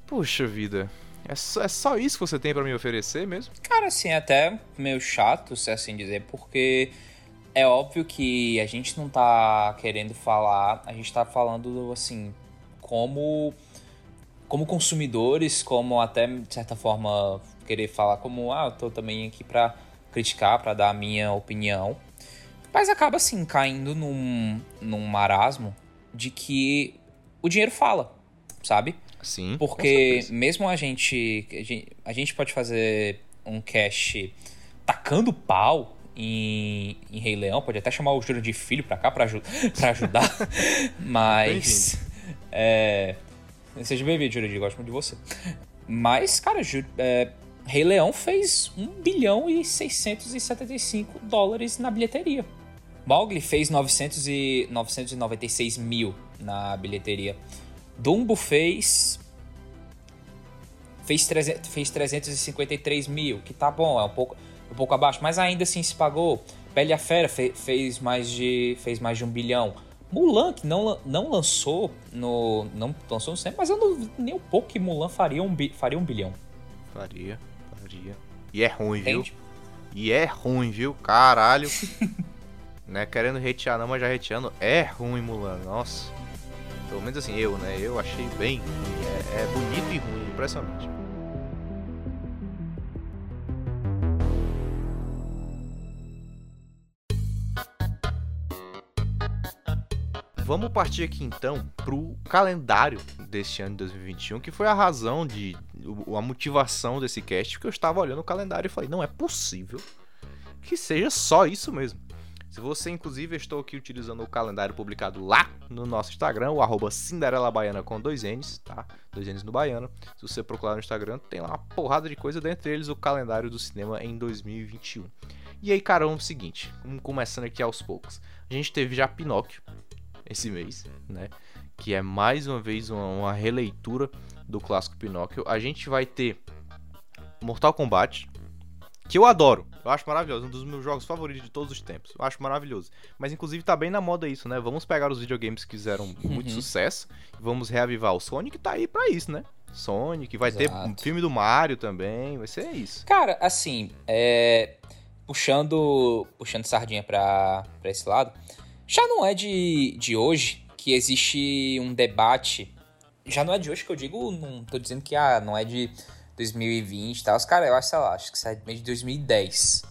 [SPEAKER 2] Puxa vida. É só, é só isso que você tem para me oferecer mesmo?
[SPEAKER 3] Cara, assim, é até meio chato, se assim dizer, porque é óbvio que a gente não tá querendo falar, a gente tá falando assim, como como consumidores, como até de certa forma querer falar como, ah, eu tô também aqui para criticar, para dar a minha opinião. Mas acaba assim caindo num, num marasmo de que o dinheiro fala, sabe?
[SPEAKER 2] Sim.
[SPEAKER 3] Porque mesmo a gente, a gente, a gente pode fazer um cash tacando pau em, em Rei Leão, pode até chamar o Júlio de filho pra cá pra, pra ajudar. Mas. é, seja bem-vindo, Júlio, de gosto muito de você. Mas, cara, é, Rei Leão fez 1 bilhão e 675 dólares na bilheteria. Mowgli fez 900 e 996 mil na bilheteria. Dumbo fez fez, 300, fez 353 mil, que tá bom, é um pouco um pouco abaixo, mas ainda assim se pagou. Bela a Fera fe, fez, mais de, fez mais de um bilhão. Mulan, que não, não lançou no. Não lançou no cinema, mas eu não nem um pouco que Mulan faria um, faria um bilhão.
[SPEAKER 2] Faria, faria. E é ruim, Entende? viu? E é ruim, viu? Caralho. né? Querendo retear não, mas já reteando. É ruim, Mulan. Nossa. Pelo menos assim, eu, né? Eu achei bem. É, é bonito e ruim, impressionante. Vamos partir aqui então pro calendário deste ano de 2021, que foi a razão de a motivação desse cast, porque eu estava olhando o calendário e falei, não é possível que seja só isso mesmo. Se você, inclusive, estou aqui utilizando o calendário publicado lá no nosso Instagram, o arroba Cinderela Baiana com dois N's, tá? Dois N's no Baiano. Se você procurar no Instagram, tem lá uma porrada de coisa, dentre eles o calendário do cinema em 2021. E aí, cara, o seguinte, vamos começando aqui aos poucos. A gente teve já Pinóquio esse mês, né? Que é mais uma vez uma, uma releitura do clássico Pinóquio. A gente vai ter Mortal Kombat, que eu adoro. Eu acho maravilhoso, um dos meus jogos favoritos de todos os tempos. Eu acho maravilhoso. Mas inclusive tá bem na moda isso, né? Vamos pegar os videogames que fizeram muito uhum. sucesso e vamos reavivar o Sonic, tá aí para isso, né? Sonic, vai Exato. ter um filme do Mario também, vai ser isso.
[SPEAKER 3] Cara, assim, é... puxando puxando sardinha pra, pra esse lado, já não é de, de hoje que existe um debate. Já não é de hoje que eu digo, não tô dizendo que ah, não é de 2020 e tal. Os caras, eu acho, sei lá, acho que sai de 2010.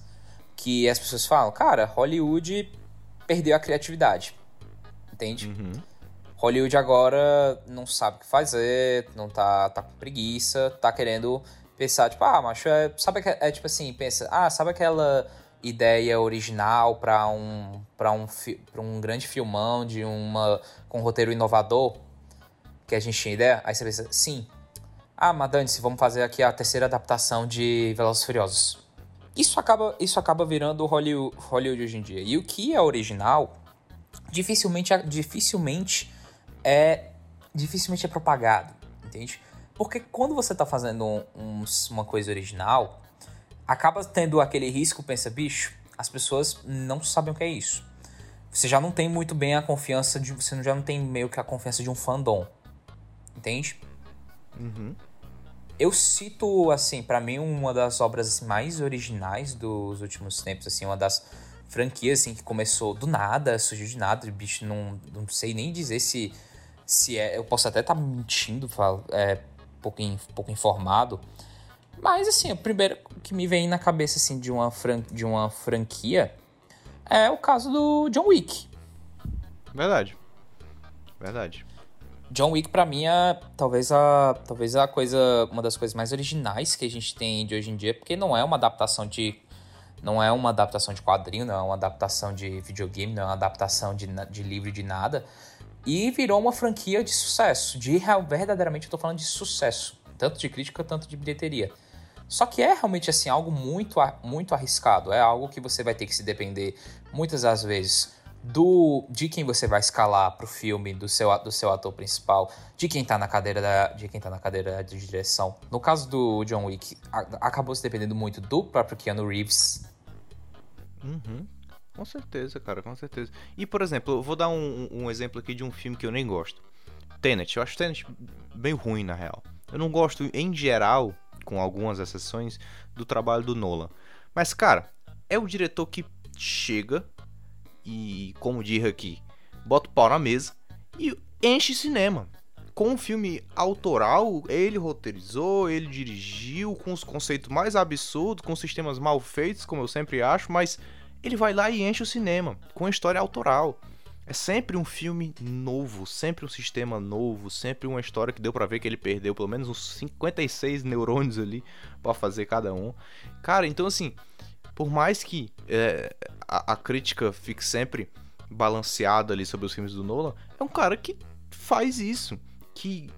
[SPEAKER 3] Que as pessoas falam, cara, Hollywood perdeu a criatividade. Entende? Uhum. Hollywood agora não sabe o que fazer, não tá, tá com preguiça, tá querendo pensar, tipo, ah, macho, é, sabe é tipo assim, pensa, ah, sabe aquela ideia original para um para um para um grande filmão de uma com um roteiro inovador que a gente tinha ideia? Aí você pensa, sim, ah, mas vamos fazer aqui a terceira adaptação de Velozes Furiosos. Isso acaba, isso acaba virando Hollywood, Hollywood hoje em dia. E o que é original, dificilmente, é, dificilmente é dificilmente é propagado, entende? Porque quando você está fazendo um, um, uma coisa original, acaba tendo aquele risco, pensa, bicho, as pessoas não sabem o que é isso. Você já não tem muito bem a confiança de. Você já não tem meio que a confiança de um fandom. Entende? Uhum. Eu cito, assim, para mim, uma das obras mais originais dos últimos tempos, assim, uma das franquias, assim, que começou do nada, surgiu de nada, bicho, não, não sei nem dizer se, se é, eu posso até estar tá mentindo, falo, é, pouco, pouco informado, mas, assim, o primeiro que me vem na cabeça, assim, de uma, fran de uma franquia é o caso do John Wick.
[SPEAKER 2] Verdade. Verdade.
[SPEAKER 3] John Wick para mim é talvez a talvez a coisa uma das coisas mais originais que a gente tem de hoje em dia, porque não é uma adaptação de não é uma adaptação de quadrinho, não é uma adaptação de videogame, não é uma adaptação de, de livro de nada. E virou uma franquia de sucesso, de verdadeiramente eu tô falando de sucesso, tanto de crítica quanto de bilheteria. Só que é realmente assim algo muito muito arriscado, é algo que você vai ter que se depender muitas das vezes do de quem você vai escalar pro filme, do seu, do seu ator principal, de quem tá na cadeira da, de quem tá na cadeira de direção. No caso do John Wick, a, acabou se dependendo muito do próprio Keanu Reeves.
[SPEAKER 2] Uhum. Com certeza, cara, com certeza. E, por exemplo, eu vou dar um, um exemplo aqui de um filme que eu nem gosto. Tenet. Eu acho Tenet bem ruim, na real. Eu não gosto, em geral, com algumas exceções, do trabalho do Nolan. Mas, cara, é o diretor que chega, e, como diz aqui, bota o pau na mesa e enche cinema. Com um filme autoral, ele roteirizou, ele dirigiu, com os conceitos mais absurdos, com sistemas mal feitos, como eu sempre acho, mas ele vai lá e enche o cinema com história autoral. É sempre um filme novo, sempre um sistema novo, sempre uma história que deu para ver que ele perdeu pelo menos uns 56 neurônios ali para fazer cada um. Cara, então assim, por mais que é, a, a, crítica fique sempre balanceada ali sobre os filmes do Nolan, é um cara que faz isso, que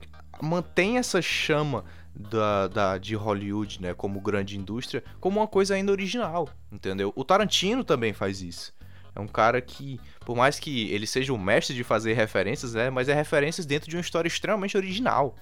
[SPEAKER 2] mantém essa chama da, da, de Hollywood, né, como grande indústria, como uma coisa ainda original, entendeu? O Tarantino também faz isso. É um cara que, por mais que ele seja o mestre de fazer referências, né, mas é referências dentro de uma história extremamente original,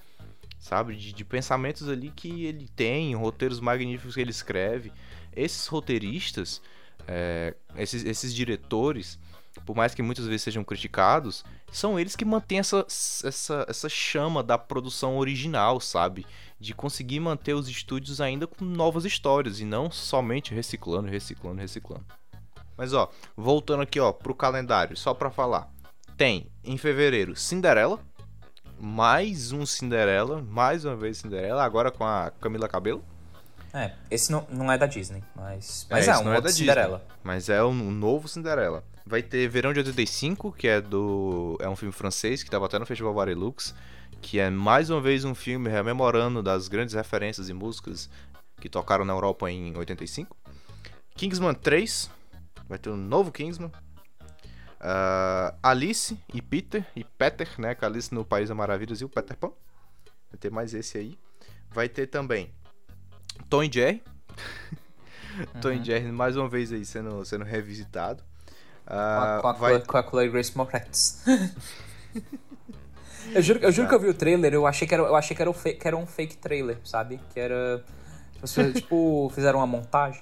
[SPEAKER 2] sabe? De, de pensamentos ali que ele tem, roteiros magníficos que ele escreve esses roteiristas, é, esses, esses diretores, por mais que muitas vezes sejam criticados, são eles que mantêm essa, essa, essa chama da produção original, sabe? De conseguir manter os estúdios ainda com novas histórias e não somente reciclando, reciclando, reciclando. Mas ó, voltando aqui ó pro calendário, só para falar. Tem em fevereiro Cinderela, mais um Cinderela, mais uma vez Cinderela, agora com a Camila Cabelo.
[SPEAKER 3] É, esse não, não é da Disney, mas, mas é, é um não é da Cinderela.
[SPEAKER 2] Disney, mas é um novo Cinderela. Vai ter Verão de 85, que é do é um filme francês que estava até no Festival Varelux, que é mais uma vez um filme rememorando das grandes referências e músicas que tocaram na Europa em 85. Kingsman 3, vai ter um novo Kingsman, Uh, Alice e Peter, e Peter, né? Com Alice no País das Maravilhas e o Peter Pan. Vai ter mais esse aí. Vai ter também Tom e Jerry. Uhum. Tom e Jerry mais uma vez aí sendo, sendo revisitado.
[SPEAKER 3] Uh, com, a, vai... com a Chloe Grace Moretz. eu juro, eu juro que eu vi o trailer, eu achei que era, eu achei que era, um, fake, que era um fake trailer, sabe? Que era. Tipo, fizeram uma montagem.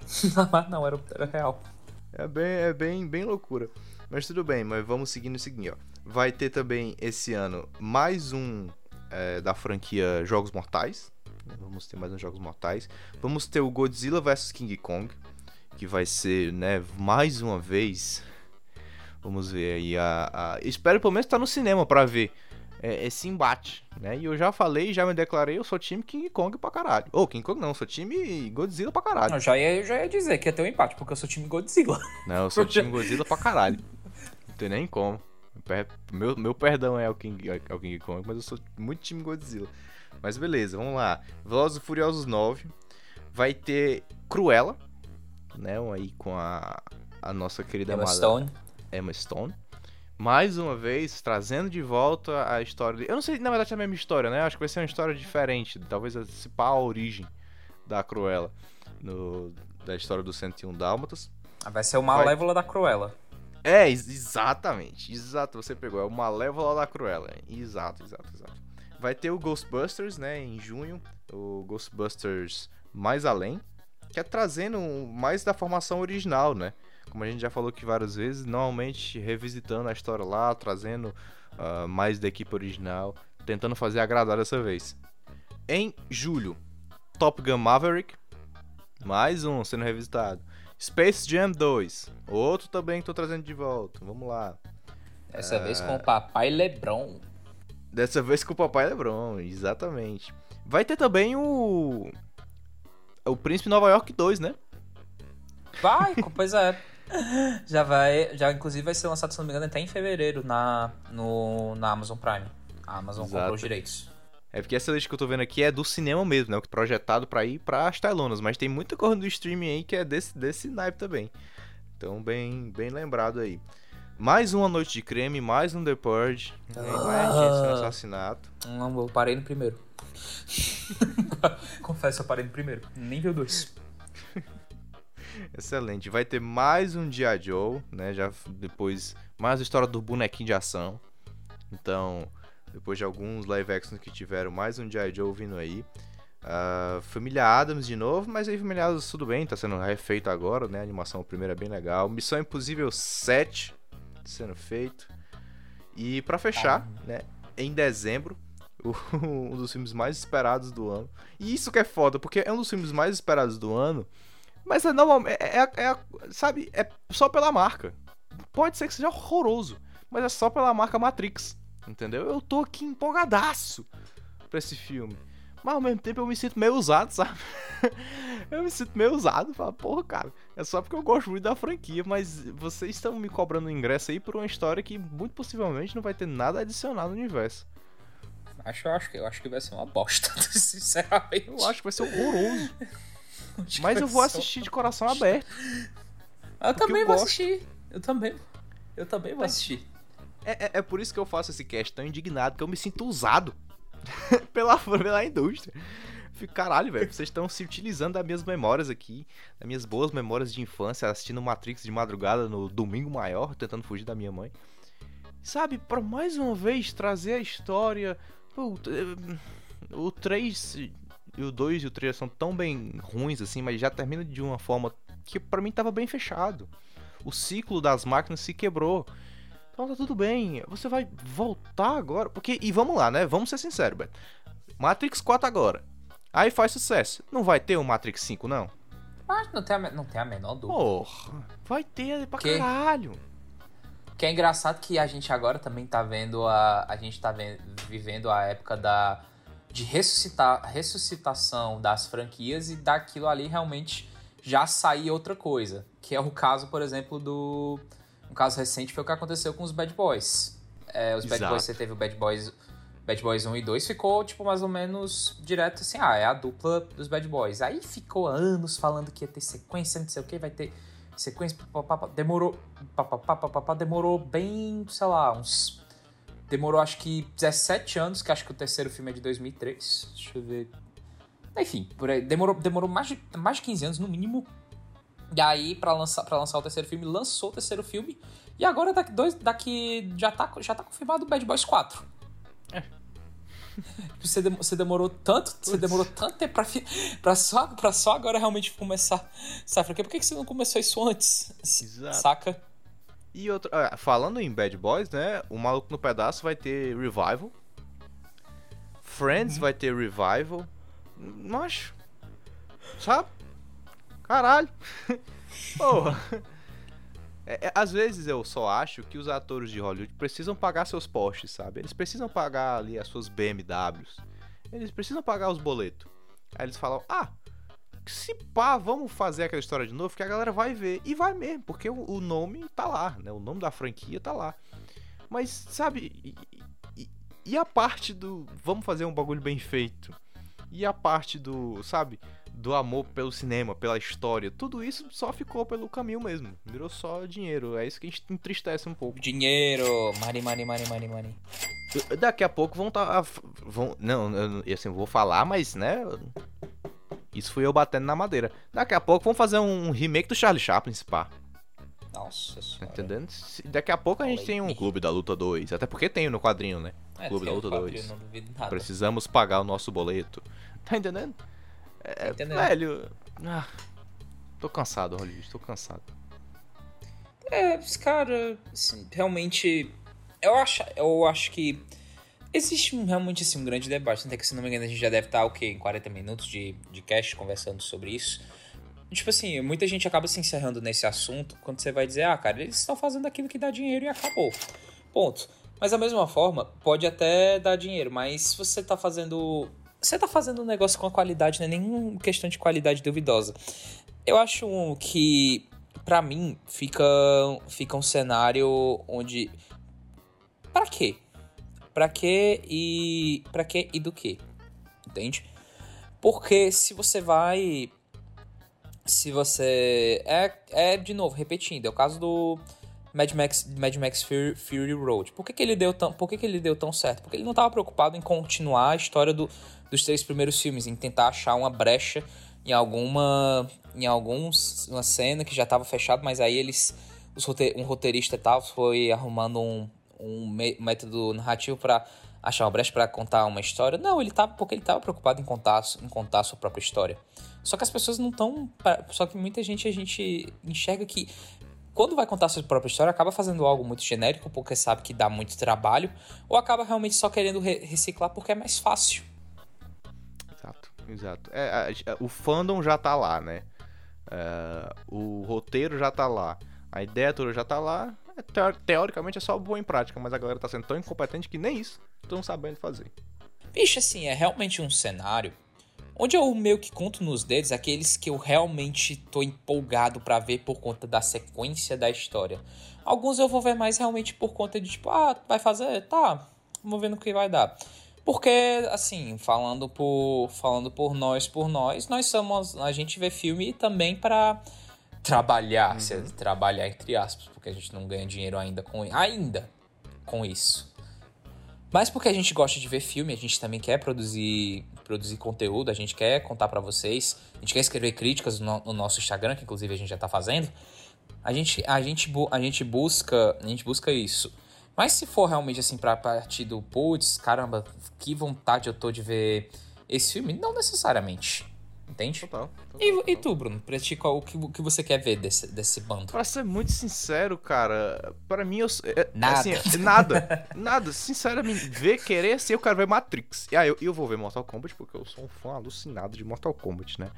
[SPEAKER 3] Não, era, era real.
[SPEAKER 2] É bem, é bem, bem loucura. Mas tudo bem, mas vamos seguindo o seguinte, ó. Vai ter também esse ano mais um é, da franquia Jogos Mortais. Vamos ter mais uns Jogos Mortais. Vamos ter o Godzilla vs King Kong, que vai ser, né, mais uma vez. Vamos ver aí a, a... espero pelo menos estar tá no cinema para ver é, esse embate, né? E eu já falei, já me declarei, eu sou time King Kong pra caralho. Ou oh, King Kong não, eu sou time Godzilla pra caralho.
[SPEAKER 3] Eu já ia, eu já ia dizer que ia ter um empate, porque eu sou time Godzilla.
[SPEAKER 2] Não, eu sou time Godzilla pra caralho. Não tem nem como. Meu, meu perdão é o King, é o King Kong, mas eu sou muito time Godzilla. Mas beleza, vamos lá. Velozes e Furiosos 9. Vai ter Cruella, né? Aí com a, a nossa querida
[SPEAKER 3] Emma Stone.
[SPEAKER 2] Emma Stone. Mais uma vez, trazendo de volta a história. De... Eu não sei, na verdade, é a mesma história, né? Acho que vai ser uma história diferente. Talvez antecipar a origem da Cruella no... da história dos 101 Dálmatas.
[SPEAKER 3] Vai ser o Malévola vai... da Cruella.
[SPEAKER 2] É, exatamente. Exato, você pegou. É o Malévola da Cruella. Exato, exato, exato. Vai ter o Ghostbusters, né, em junho. O Ghostbusters Mais Além. Que é trazendo mais da formação original, né? Como a gente já falou aqui várias vezes, normalmente revisitando a história lá, trazendo uh, mais da equipe original, tentando fazer agradar dessa vez. Em julho, Top Gun Maverick, mais um sendo revisitado. Space Jam 2, outro também que tô trazendo de volta. Vamos lá.
[SPEAKER 3] Dessa uh... vez com o Papai Lebron.
[SPEAKER 2] Dessa vez com o Papai Lebron, exatamente. Vai ter também o. O Príncipe Nova York 2, né?
[SPEAKER 3] Vai, pois é. Já vai, já inclusive vai ser lançado, se não me engano, até em fevereiro na, no, na Amazon Prime. A Amazon Exato. comprou os direitos.
[SPEAKER 2] É porque essa lista que eu tô vendo aqui é do cinema mesmo, né? Projetado para ir para as telonas, mas tem muita coisa do streaming aí que é desse, desse naipe também. Então, bem, bem lembrado aí. Mais uma Noite de Creme, mais um The Purge, ah. mais gente no assassinato.
[SPEAKER 3] Não, eu parei no primeiro. Confesso, eu parei no primeiro. Nível 2.
[SPEAKER 2] Excelente. Vai ter mais um Dia Joe, né? Já depois mais a história do bonequinho de ação. Então, depois de alguns live actions que tiveram, mais um Dia Joe vindo aí. Uh, Família Adams de novo, mas aí Família Adams tudo bem, tá sendo refeito agora, né? A animação primeira é bem legal. Missão Impossível 7 sendo feito. E para fechar, ah. né, em dezembro, um dos filmes mais esperados do ano. E isso que é foda, porque é um dos filmes mais esperados do ano, mas é normalmente. É, é, é, sabe, é só pela marca. Pode ser que seja horroroso, mas é só pela marca Matrix. Entendeu? Eu tô aqui empolgadaço pra esse filme. Mas ao mesmo tempo eu me sinto meio usado, sabe? eu me sinto meio usado. Falo, porra, cara, é só porque eu gosto muito da franquia, mas vocês estão me cobrando ingresso aí por uma história que muito possivelmente não vai ter nada adicionado no universo.
[SPEAKER 3] Acho, acho, eu acho que vai ser uma bosta, sinceramente.
[SPEAKER 2] Eu acho que vai ser horroroso. Mas eu vou assistir de coração aberto.
[SPEAKER 3] Eu também eu vou gosto. assistir. Eu também. Eu também vou assistir.
[SPEAKER 2] É, é, é, por isso que eu faço esse cast tão indignado, que eu me sinto usado pela, pela indústria. Fico, caralho, velho, vocês estão se utilizando das minhas memórias aqui, das minhas boas memórias de infância, assistindo Matrix de madrugada no domingo maior, tentando fugir da minha mãe. Sabe, para mais uma vez trazer a história. Pô, o 3 e o 2 e o 3 são tão bem ruins assim, mas já termina de uma forma que para mim tava bem fechado. O ciclo das máquinas se quebrou. Então tá tudo bem, você vai voltar agora. Porque, e vamos lá, né? Vamos ser sinceros, Beto. Matrix 4 agora. Aí faz sucesso. Não vai ter o um Matrix 5, não?
[SPEAKER 3] Mas não tem a, não tem a menor dúvida.
[SPEAKER 2] Porra, vai ter pra que, caralho.
[SPEAKER 3] Que é engraçado que a gente agora também tá vendo a. A gente tá vendo, vivendo a época da de ressuscitar, ressuscitação das franquias e daquilo ali realmente já sair outra coisa. Que é o caso, por exemplo, do. Um caso recente foi o que aconteceu com os Bad Boys. É, os Exato. Bad Boys, você teve o Bad Boys. Bad Boys 1 e 2 ficou, tipo, mais ou menos direto assim, ah, é a dupla dos Bad Boys. Aí ficou anos falando que ia ter sequência, não sei o que, vai ter Sequência. Demorou. Demorou bem, sei lá, uns. Demorou acho que 17 anos, que acho que o terceiro filme é de 2003. Deixa eu ver. Enfim, por aí. Demorou, demorou mais, de, mais de 15 anos, no mínimo. E aí, pra lançar, pra lançar o terceiro filme, lançou o terceiro filme. E agora, daqui, dois, daqui já, tá, já tá confirmado o Bad Boys 4. É. Você, dem você demorou tanto, Puts. você demorou tanto tempo pra, pra, só, pra só agora realmente começar franquia. Por que, que você não começou isso antes? Exato. Saca?
[SPEAKER 2] E outro, ah, falando em Bad Boys, né? O Maluco no Pedaço vai ter Revival. Friends uhum. vai ter Revival. Mas. Sabe? Caralho. Porra. É, é, às vezes eu só acho que os atores de Hollywood precisam pagar seus postes, sabe? Eles precisam pagar ali as suas BMWs. Eles precisam pagar os boletos. Aí eles falam: Ah, se pá, vamos fazer aquela história de novo que a galera vai ver. E vai mesmo, porque o, o nome tá lá, né? O nome da franquia tá lá. Mas, sabe, e, e, e a parte do vamos fazer um bagulho bem feito? E a parte do, sabe, do amor pelo cinema, pela história, tudo isso só ficou pelo caminho mesmo. Virou só dinheiro. É isso que a gente entristece um pouco.
[SPEAKER 3] Dinheiro, money, money, money, money, money.
[SPEAKER 2] Daqui a pouco vão tá vão não, eu, assim, vou falar, mas né, isso fui eu batendo na madeira. Daqui a pouco vão fazer um remake do Charlie Chaplin, se pá.
[SPEAKER 3] Nossa senhora.
[SPEAKER 2] Entendendo? Daqui a pouco a gente tem um Clube da Luta 2. Até porque tem no quadrinho, né? É, Clube da Luta 2. Precisamos pagar o nosso boleto. Tá entendendo? É, Entendeu? velho. Ah, tô cansado, Hollywood, tô cansado.
[SPEAKER 3] É, cara, assim, realmente. Eu acho, eu acho que. Existe realmente assim, um grande debate. Até que, se não me engano, a gente já deve estar, o quê? Em 40 minutos de, de cast conversando sobre isso. Tipo assim, muita gente acaba se encerrando nesse assunto quando você vai dizer, ah, cara, eles estão fazendo aquilo que dá dinheiro e acabou. Ponto. Mas da mesma forma, pode até dar dinheiro, mas se você tá fazendo você tá fazendo um negócio com a qualidade, não é nenhuma questão de qualidade duvidosa. Eu acho que, para mim, fica, fica um cenário onde. Para quê? Para quê e. para quê e do quê? Entende? Porque se você vai. Se você. É, é de novo, repetindo, é o caso do. Mad Max, Mad Max Fury, Fury Road. Por que, que ele deu tão, por que, que ele deu tão certo? Porque ele não estava preocupado em continuar a história do, dos três primeiros filmes, em tentar achar uma brecha em alguma em alguns uma cena que já estava fechado, mas aí eles um roteirista tal foi arrumando um, um método narrativo para achar uma brecha para contar uma história. Não, ele tava porque ele estava preocupado em contar em contar a sua própria história. Só que as pessoas não estão, só que muita gente a gente enxerga que quando vai contar a sua própria história, acaba fazendo algo muito genérico porque sabe que dá muito trabalho, ou acaba realmente só querendo reciclar porque é mais fácil.
[SPEAKER 2] Exato. É, a, a, o fandom já tá lá, né? É, o roteiro já tá lá. A ideia toda já tá lá. É, teoricamente é só boa em prática, mas a galera tá sendo tão incompetente que nem isso estão sabendo fazer.
[SPEAKER 3] Bicho, assim, é realmente um cenário onde eu meio que conto nos dedos aqueles que eu realmente tô empolgado para ver por conta da sequência da história. Alguns eu vou ver mais realmente por conta de tipo, ah, vai fazer? Tá, vamos ver no que vai dar. Porque, assim, falando por, falando por nós, por nós, nós somos. A gente vê filme também para trabalhar, uhum. trabalhar entre aspas, porque a gente não ganha dinheiro ainda com, ainda com isso. Mas porque a gente gosta de ver filme, a gente também quer produzir, produzir conteúdo, a gente quer contar para vocês, a gente quer escrever críticas no, no, nosso Instagram, que inclusive a gente já tá fazendo. A gente, a gente, a gente busca, a gente busca isso. Mas se for realmente assim pra partir do putz, caramba, que vontade eu tô de ver esse filme, não necessariamente. Entende? Total. total, e, total. e, tu, Bruno? Pra ti, qual, o que, que você quer ver desse, desse bando?
[SPEAKER 2] Pra ser muito sincero, cara, para mim, eu, é,
[SPEAKER 3] nada.
[SPEAKER 2] Assim, nada. nada. Sinceramente, ver, querer ser, eu quero ver Matrix. E aí, eu, eu vou ver Mortal Kombat porque eu sou um fã alucinado de Mortal Kombat, né?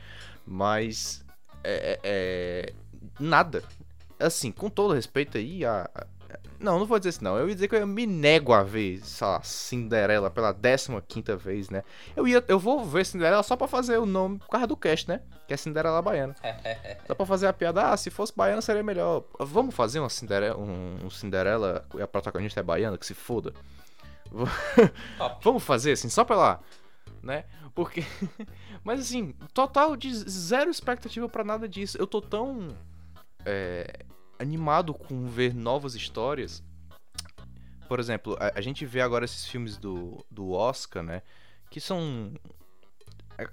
[SPEAKER 2] Mas. É, é, nada. Assim, com todo respeito aí a, não, não vou dizer isso não. Eu ia dizer que eu me nego a ver, sei lá, Cinderela pela 15 quinta vez, né? Eu ia, eu vou ver Cinderela só pra fazer o nome por causa do cast, né? Que é Cinderela Baiana. só pra fazer a piada, ah, se fosse baiana seria melhor. Vamos fazer uma Cinderela, um, um Cinderela e a protagonista é baiana, que se foda. Vamos fazer assim, só pela, né? Porque mas assim, total de zero expectativa para nada disso. Eu tô tão é, animado com ver novas histórias. Por exemplo, a, a, gente vê agora esses filmes do, do Oscar, né? Que são.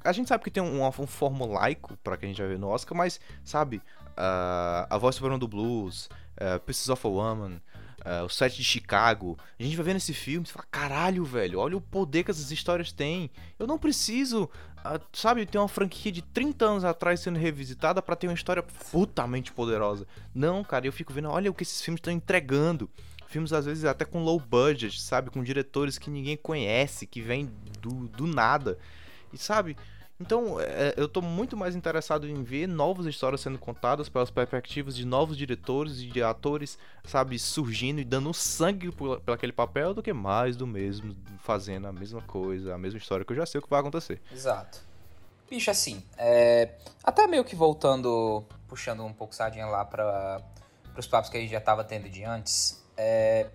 [SPEAKER 2] A gente sabe que tem um, um formulaico para que a gente vai ver no Oscar, mas, sabe, uh, A Voz Soberana do Blues, uh, Pieces of a Woman, uh, o set de Chicago. A gente vai ver nesse filme e fala, caralho, velho, olha o poder que essas histórias têm. Eu não preciso, uh, sabe, ter uma franquia de 30 anos atrás sendo revisitada para ter uma história putamente poderosa. Não, cara, eu fico vendo, olha o que esses filmes estão entregando. Filmes às vezes até com low budget, sabe, com diretores que ninguém conhece, que vêm do, do nada. E sabe, então, é, eu tô muito mais interessado em ver novas histórias sendo contadas pelas perspectivas de novos diretores e de atores, sabe, surgindo e dando sangue por, aquele papel do que mais do mesmo, fazendo a mesma coisa, a mesma história que eu já sei o que vai acontecer.
[SPEAKER 3] Exato. Bicho, assim, é... até meio que voltando, puxando um pouco sardinha lá para os papos que a gente já tava tendo de antes, é...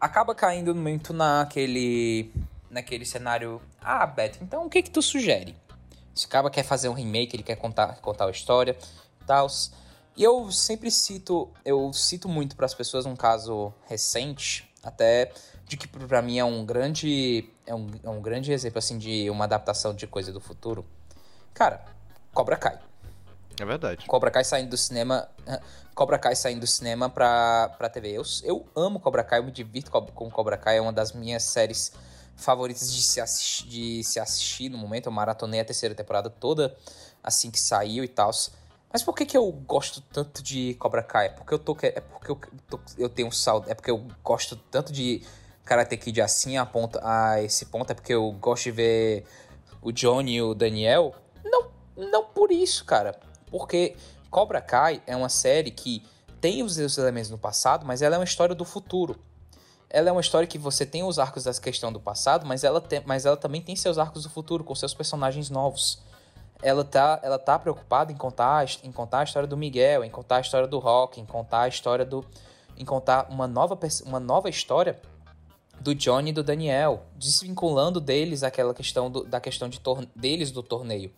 [SPEAKER 3] acaba caindo muito naquele, naquele cenário. Ah, Beto, então o que que tu sugere? Se o cara quer fazer um remake, ele quer contar, contar a história e tal. E eu sempre cito, eu cito muito para as pessoas um caso recente, até de que para mim é um grande é um, é um grande exemplo assim de uma adaptação de coisa do futuro. Cara, Cobra Kai.
[SPEAKER 2] É verdade.
[SPEAKER 3] Cobra Kai saindo do cinema, Cobra Kai saindo do cinema pra, pra TV. Eu, eu amo Cobra Kai, eu me divirto com Cobra Kai, é uma das minhas séries favoritas de se, assistir, de se assistir no momento. Eu maratonei a terceira temporada toda assim que saiu e tal. Mas por que, que eu gosto tanto de Cobra Kai? É porque eu tô. É porque eu, tô, eu tenho saudade. É porque eu gosto tanto de Karate Kid assim a, ponto, a esse ponto. É porque eu gosto de ver o Johnny e o Daniel. Não, não por isso, cara. Porque Cobra Kai é uma série que tem os seus elementos no passado, mas ela é uma história do futuro ela é uma história que você tem os arcos da questão do passado, mas ela, tem, mas ela também tem seus arcos do futuro, com seus personagens novos. Ela tá, ela tá preocupada em contar, em contar a história do Miguel, em contar a história do Rock, em contar a história do. em contar uma nova, uma nova história do Johnny e do Daniel, desvinculando deles aquela questão do, da questão de deles do torneio.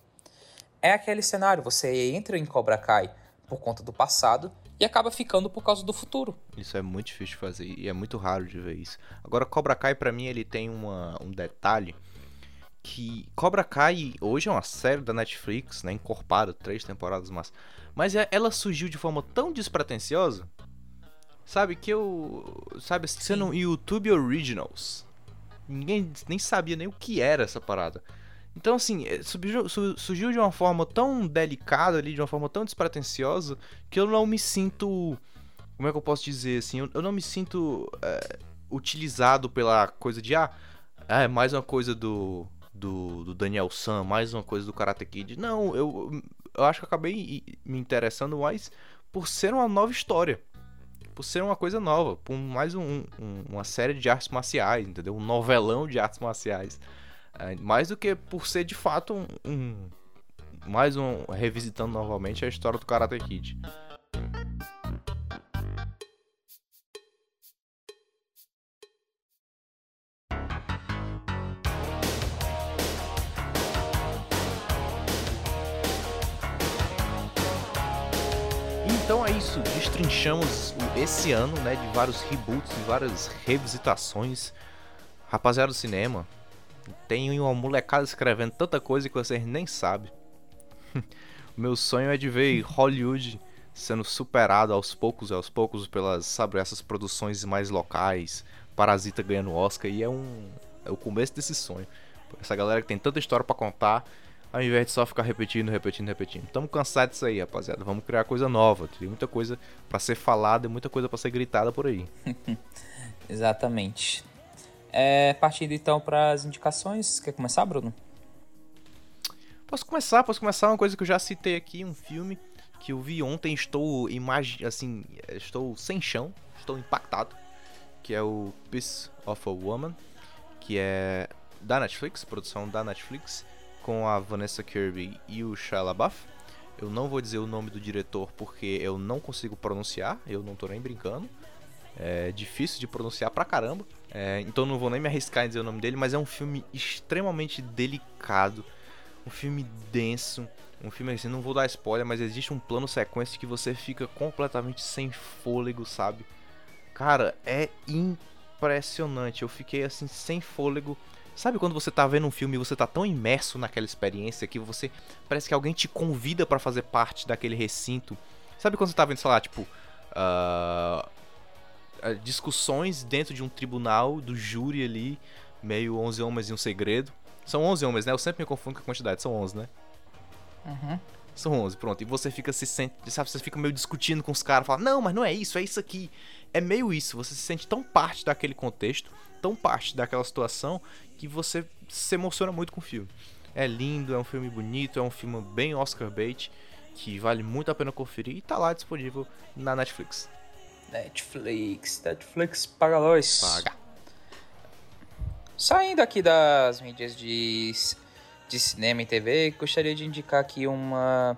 [SPEAKER 3] É aquele cenário, você entra em Cobra Kai por conta do passado e acaba ficando por causa do futuro.
[SPEAKER 2] Isso é muito difícil de fazer e é muito raro de ver isso. Agora, Cobra Kai, para mim, ele tem uma, um detalhe que Cobra Kai hoje é uma série da Netflix, né, encorpada, três temporadas, mas, mas é, ela surgiu de forma tão despretensiosa, sabe, que eu, sabe, sendo um YouTube Originals, ninguém nem sabia nem o que era essa parada. Então, assim, é, surgiu, surgiu de uma forma tão delicada ali, de uma forma tão despretensiosa, que eu não me sinto. Como é que eu posso dizer assim? Eu, eu não me sinto é, utilizado pela coisa de, ah, é mais uma coisa do, do, do Daniel San, mais uma coisa do Karate Kid. Não, eu, eu acho que acabei me interessando mais por ser uma nova história. Por ser uma coisa nova, por mais um, um, uma série de artes marciais, entendeu? Um novelão de artes marciais. É, mais do que por ser de fato um, um, mais um revisitando novamente a história do Karate Kid. Então é isso, destrinchamos esse ano, né, de vários reboots e várias revisitações. Rapaziada do cinema, tem uma molecada escrevendo tanta coisa que vocês nem sabem. meu sonho é de ver Hollywood sendo superado aos poucos, aos poucos pelas, sabe, essas produções mais locais. Parasita ganhando Oscar e é um é o começo desse sonho. Essa galera que tem tanta história para contar, ao invés de só ficar repetindo, repetindo, repetindo. Estamos cansados disso aí, rapaziada. Vamos criar coisa nova. Tem muita coisa para ser falada e muita coisa para ser gritada por aí.
[SPEAKER 3] Exatamente. É, partindo então para as indicações, quer começar, Bruno?
[SPEAKER 2] Posso começar, posso começar uma coisa que eu já citei aqui, um filme que eu vi ontem, estou imagi assim, estou sem chão, estou impactado, que é o Piece of a Woman, que é da Netflix, produção da Netflix, com a Vanessa Kirby e o Shia LaBeouf. Eu não vou dizer o nome do diretor porque eu não consigo pronunciar, eu não tô nem brincando. É difícil de pronunciar pra caramba. É, então não vou nem me arriscar em dizer o nome dele, mas é um filme extremamente delicado. um filme denso, um filme assim, não vou dar spoiler, mas existe um plano sequência que você fica completamente sem fôlego, sabe? Cara, é impressionante. Eu fiquei assim sem fôlego. Sabe quando você tá vendo um filme e você tá tão imerso naquela experiência que você parece que alguém te convida para fazer parte daquele recinto? Sabe quando você tá vendo, sei lá, tipo, uh, discussões dentro de um tribunal do júri ali, meio 11 homens e um segredo. São 11 homens, né? Eu sempre me confundo com a quantidade, são 11, né?
[SPEAKER 3] Uhum.
[SPEAKER 2] São 11, pronto. E você fica se sente, sabe, você fica meio discutindo com os caras, fala: "Não, mas não é isso, é isso aqui". É meio isso, você se sente tão parte daquele contexto, tão parte daquela situação que você se emociona muito com o filme. É lindo, é um filme bonito, é um filme bem Oscar bait que vale muito a pena conferir e tá lá disponível na Netflix.
[SPEAKER 3] Netflix, Netflix paga nós.
[SPEAKER 2] Paga.
[SPEAKER 3] Saindo aqui das mídias de de cinema e TV, gostaria de indicar aqui uma,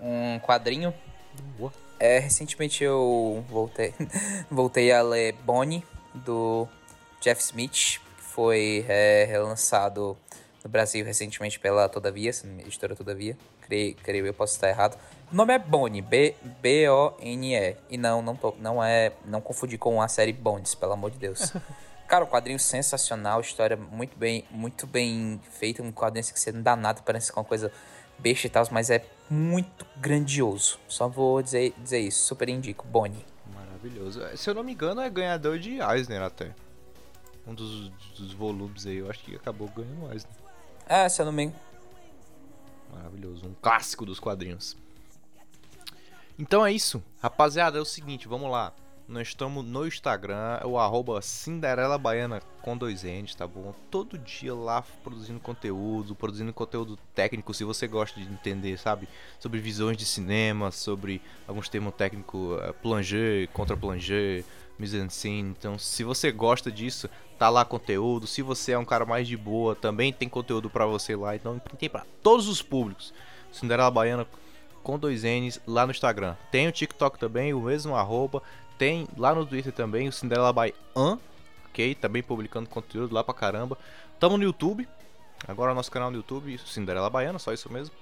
[SPEAKER 3] um quadrinho.
[SPEAKER 2] Boa.
[SPEAKER 3] É, recentemente eu voltei, voltei a ler Bonnie, do Jeff Smith, que foi é, relançado no Brasil recentemente pela Todavia, editora Todavia. Creio, creio eu posso estar errado. O nome é Bonnie, B-O-N-E. E não, não, tô, não é. Não confundir com a série Bonds, pelo amor de Deus. Cara, o quadrinho sensacional, história muito bem, muito bem feita, um quadrinho que você não dá nada, parece que é uma coisa besta e tal, mas é muito grandioso. Só vou dizer, dizer isso, super indico, Bonnie.
[SPEAKER 2] Maravilhoso. Se eu não me engano, é ganhador de Eisner até. Um dos, dos volumes aí, eu acho que acabou ganhando Eisner.
[SPEAKER 3] É, se eu não me engano.
[SPEAKER 2] Maravilhoso, um clássico dos quadrinhos. Então é isso, rapaziada, é o seguinte, vamos lá. Nós estamos no Instagram, o arroba Cinderela Baiana com dois N's, tá bom? Todo dia lá produzindo conteúdo, produzindo conteúdo técnico, se você gosta de entender, sabe? Sobre visões de cinema, sobre alguns termos técnicos, uh, planger, contra-planger, mise-en-scène. Então, se você gosta disso, tá lá conteúdo. Se você é um cara mais de boa, também tem conteúdo para você lá. Então, tem para todos os públicos. Cinderela Baiana com dois N's lá no Instagram. Tem o TikTok também, o mesmo arroba. Tem lá no Twitter também o Cinderela by An, ok? Também publicando conteúdo lá pra caramba. Tamo no YouTube, agora nosso canal no YouTube, Cinderela Baiana, só isso mesmo.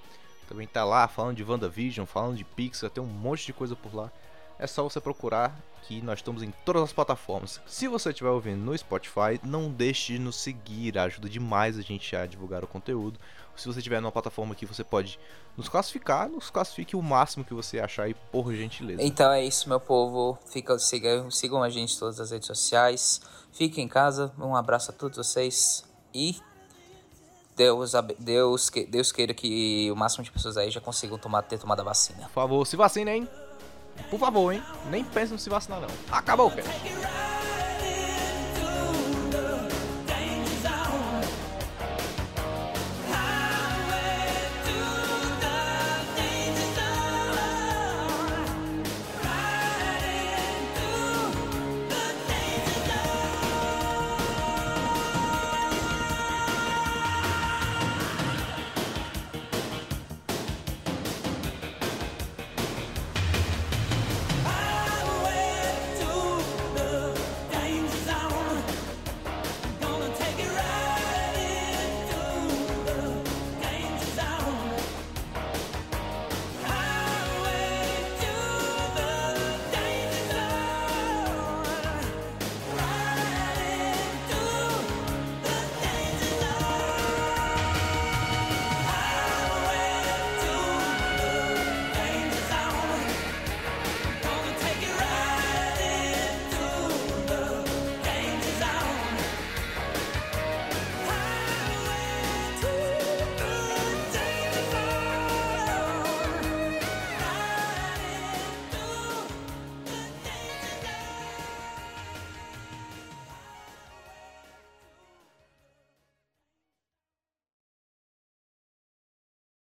[SPEAKER 2] Também tá lá falando de WandaVision, falando de Pixar, tem um monte de coisa por lá. É só você procurar que nós estamos em todas as plataformas. Se você estiver ouvindo no Spotify, não deixe de nos seguir, ajuda demais a gente a divulgar o conteúdo. Se você estiver numa plataforma que você pode nos classificar, nos classifique o máximo que você achar aí, por gentileza.
[SPEAKER 3] Então é isso, meu povo. Fica, sigam, sigam a gente em todas as redes sociais. Fiquem em casa. Um abraço a todos vocês. E Deus, Deus, Deus queira que o máximo de pessoas aí já consigam tomar, ter tomado a vacina.
[SPEAKER 2] Por favor, se vacinem, hein? Por favor, hein? Nem pense em se vacinar, não. Acabou, cara.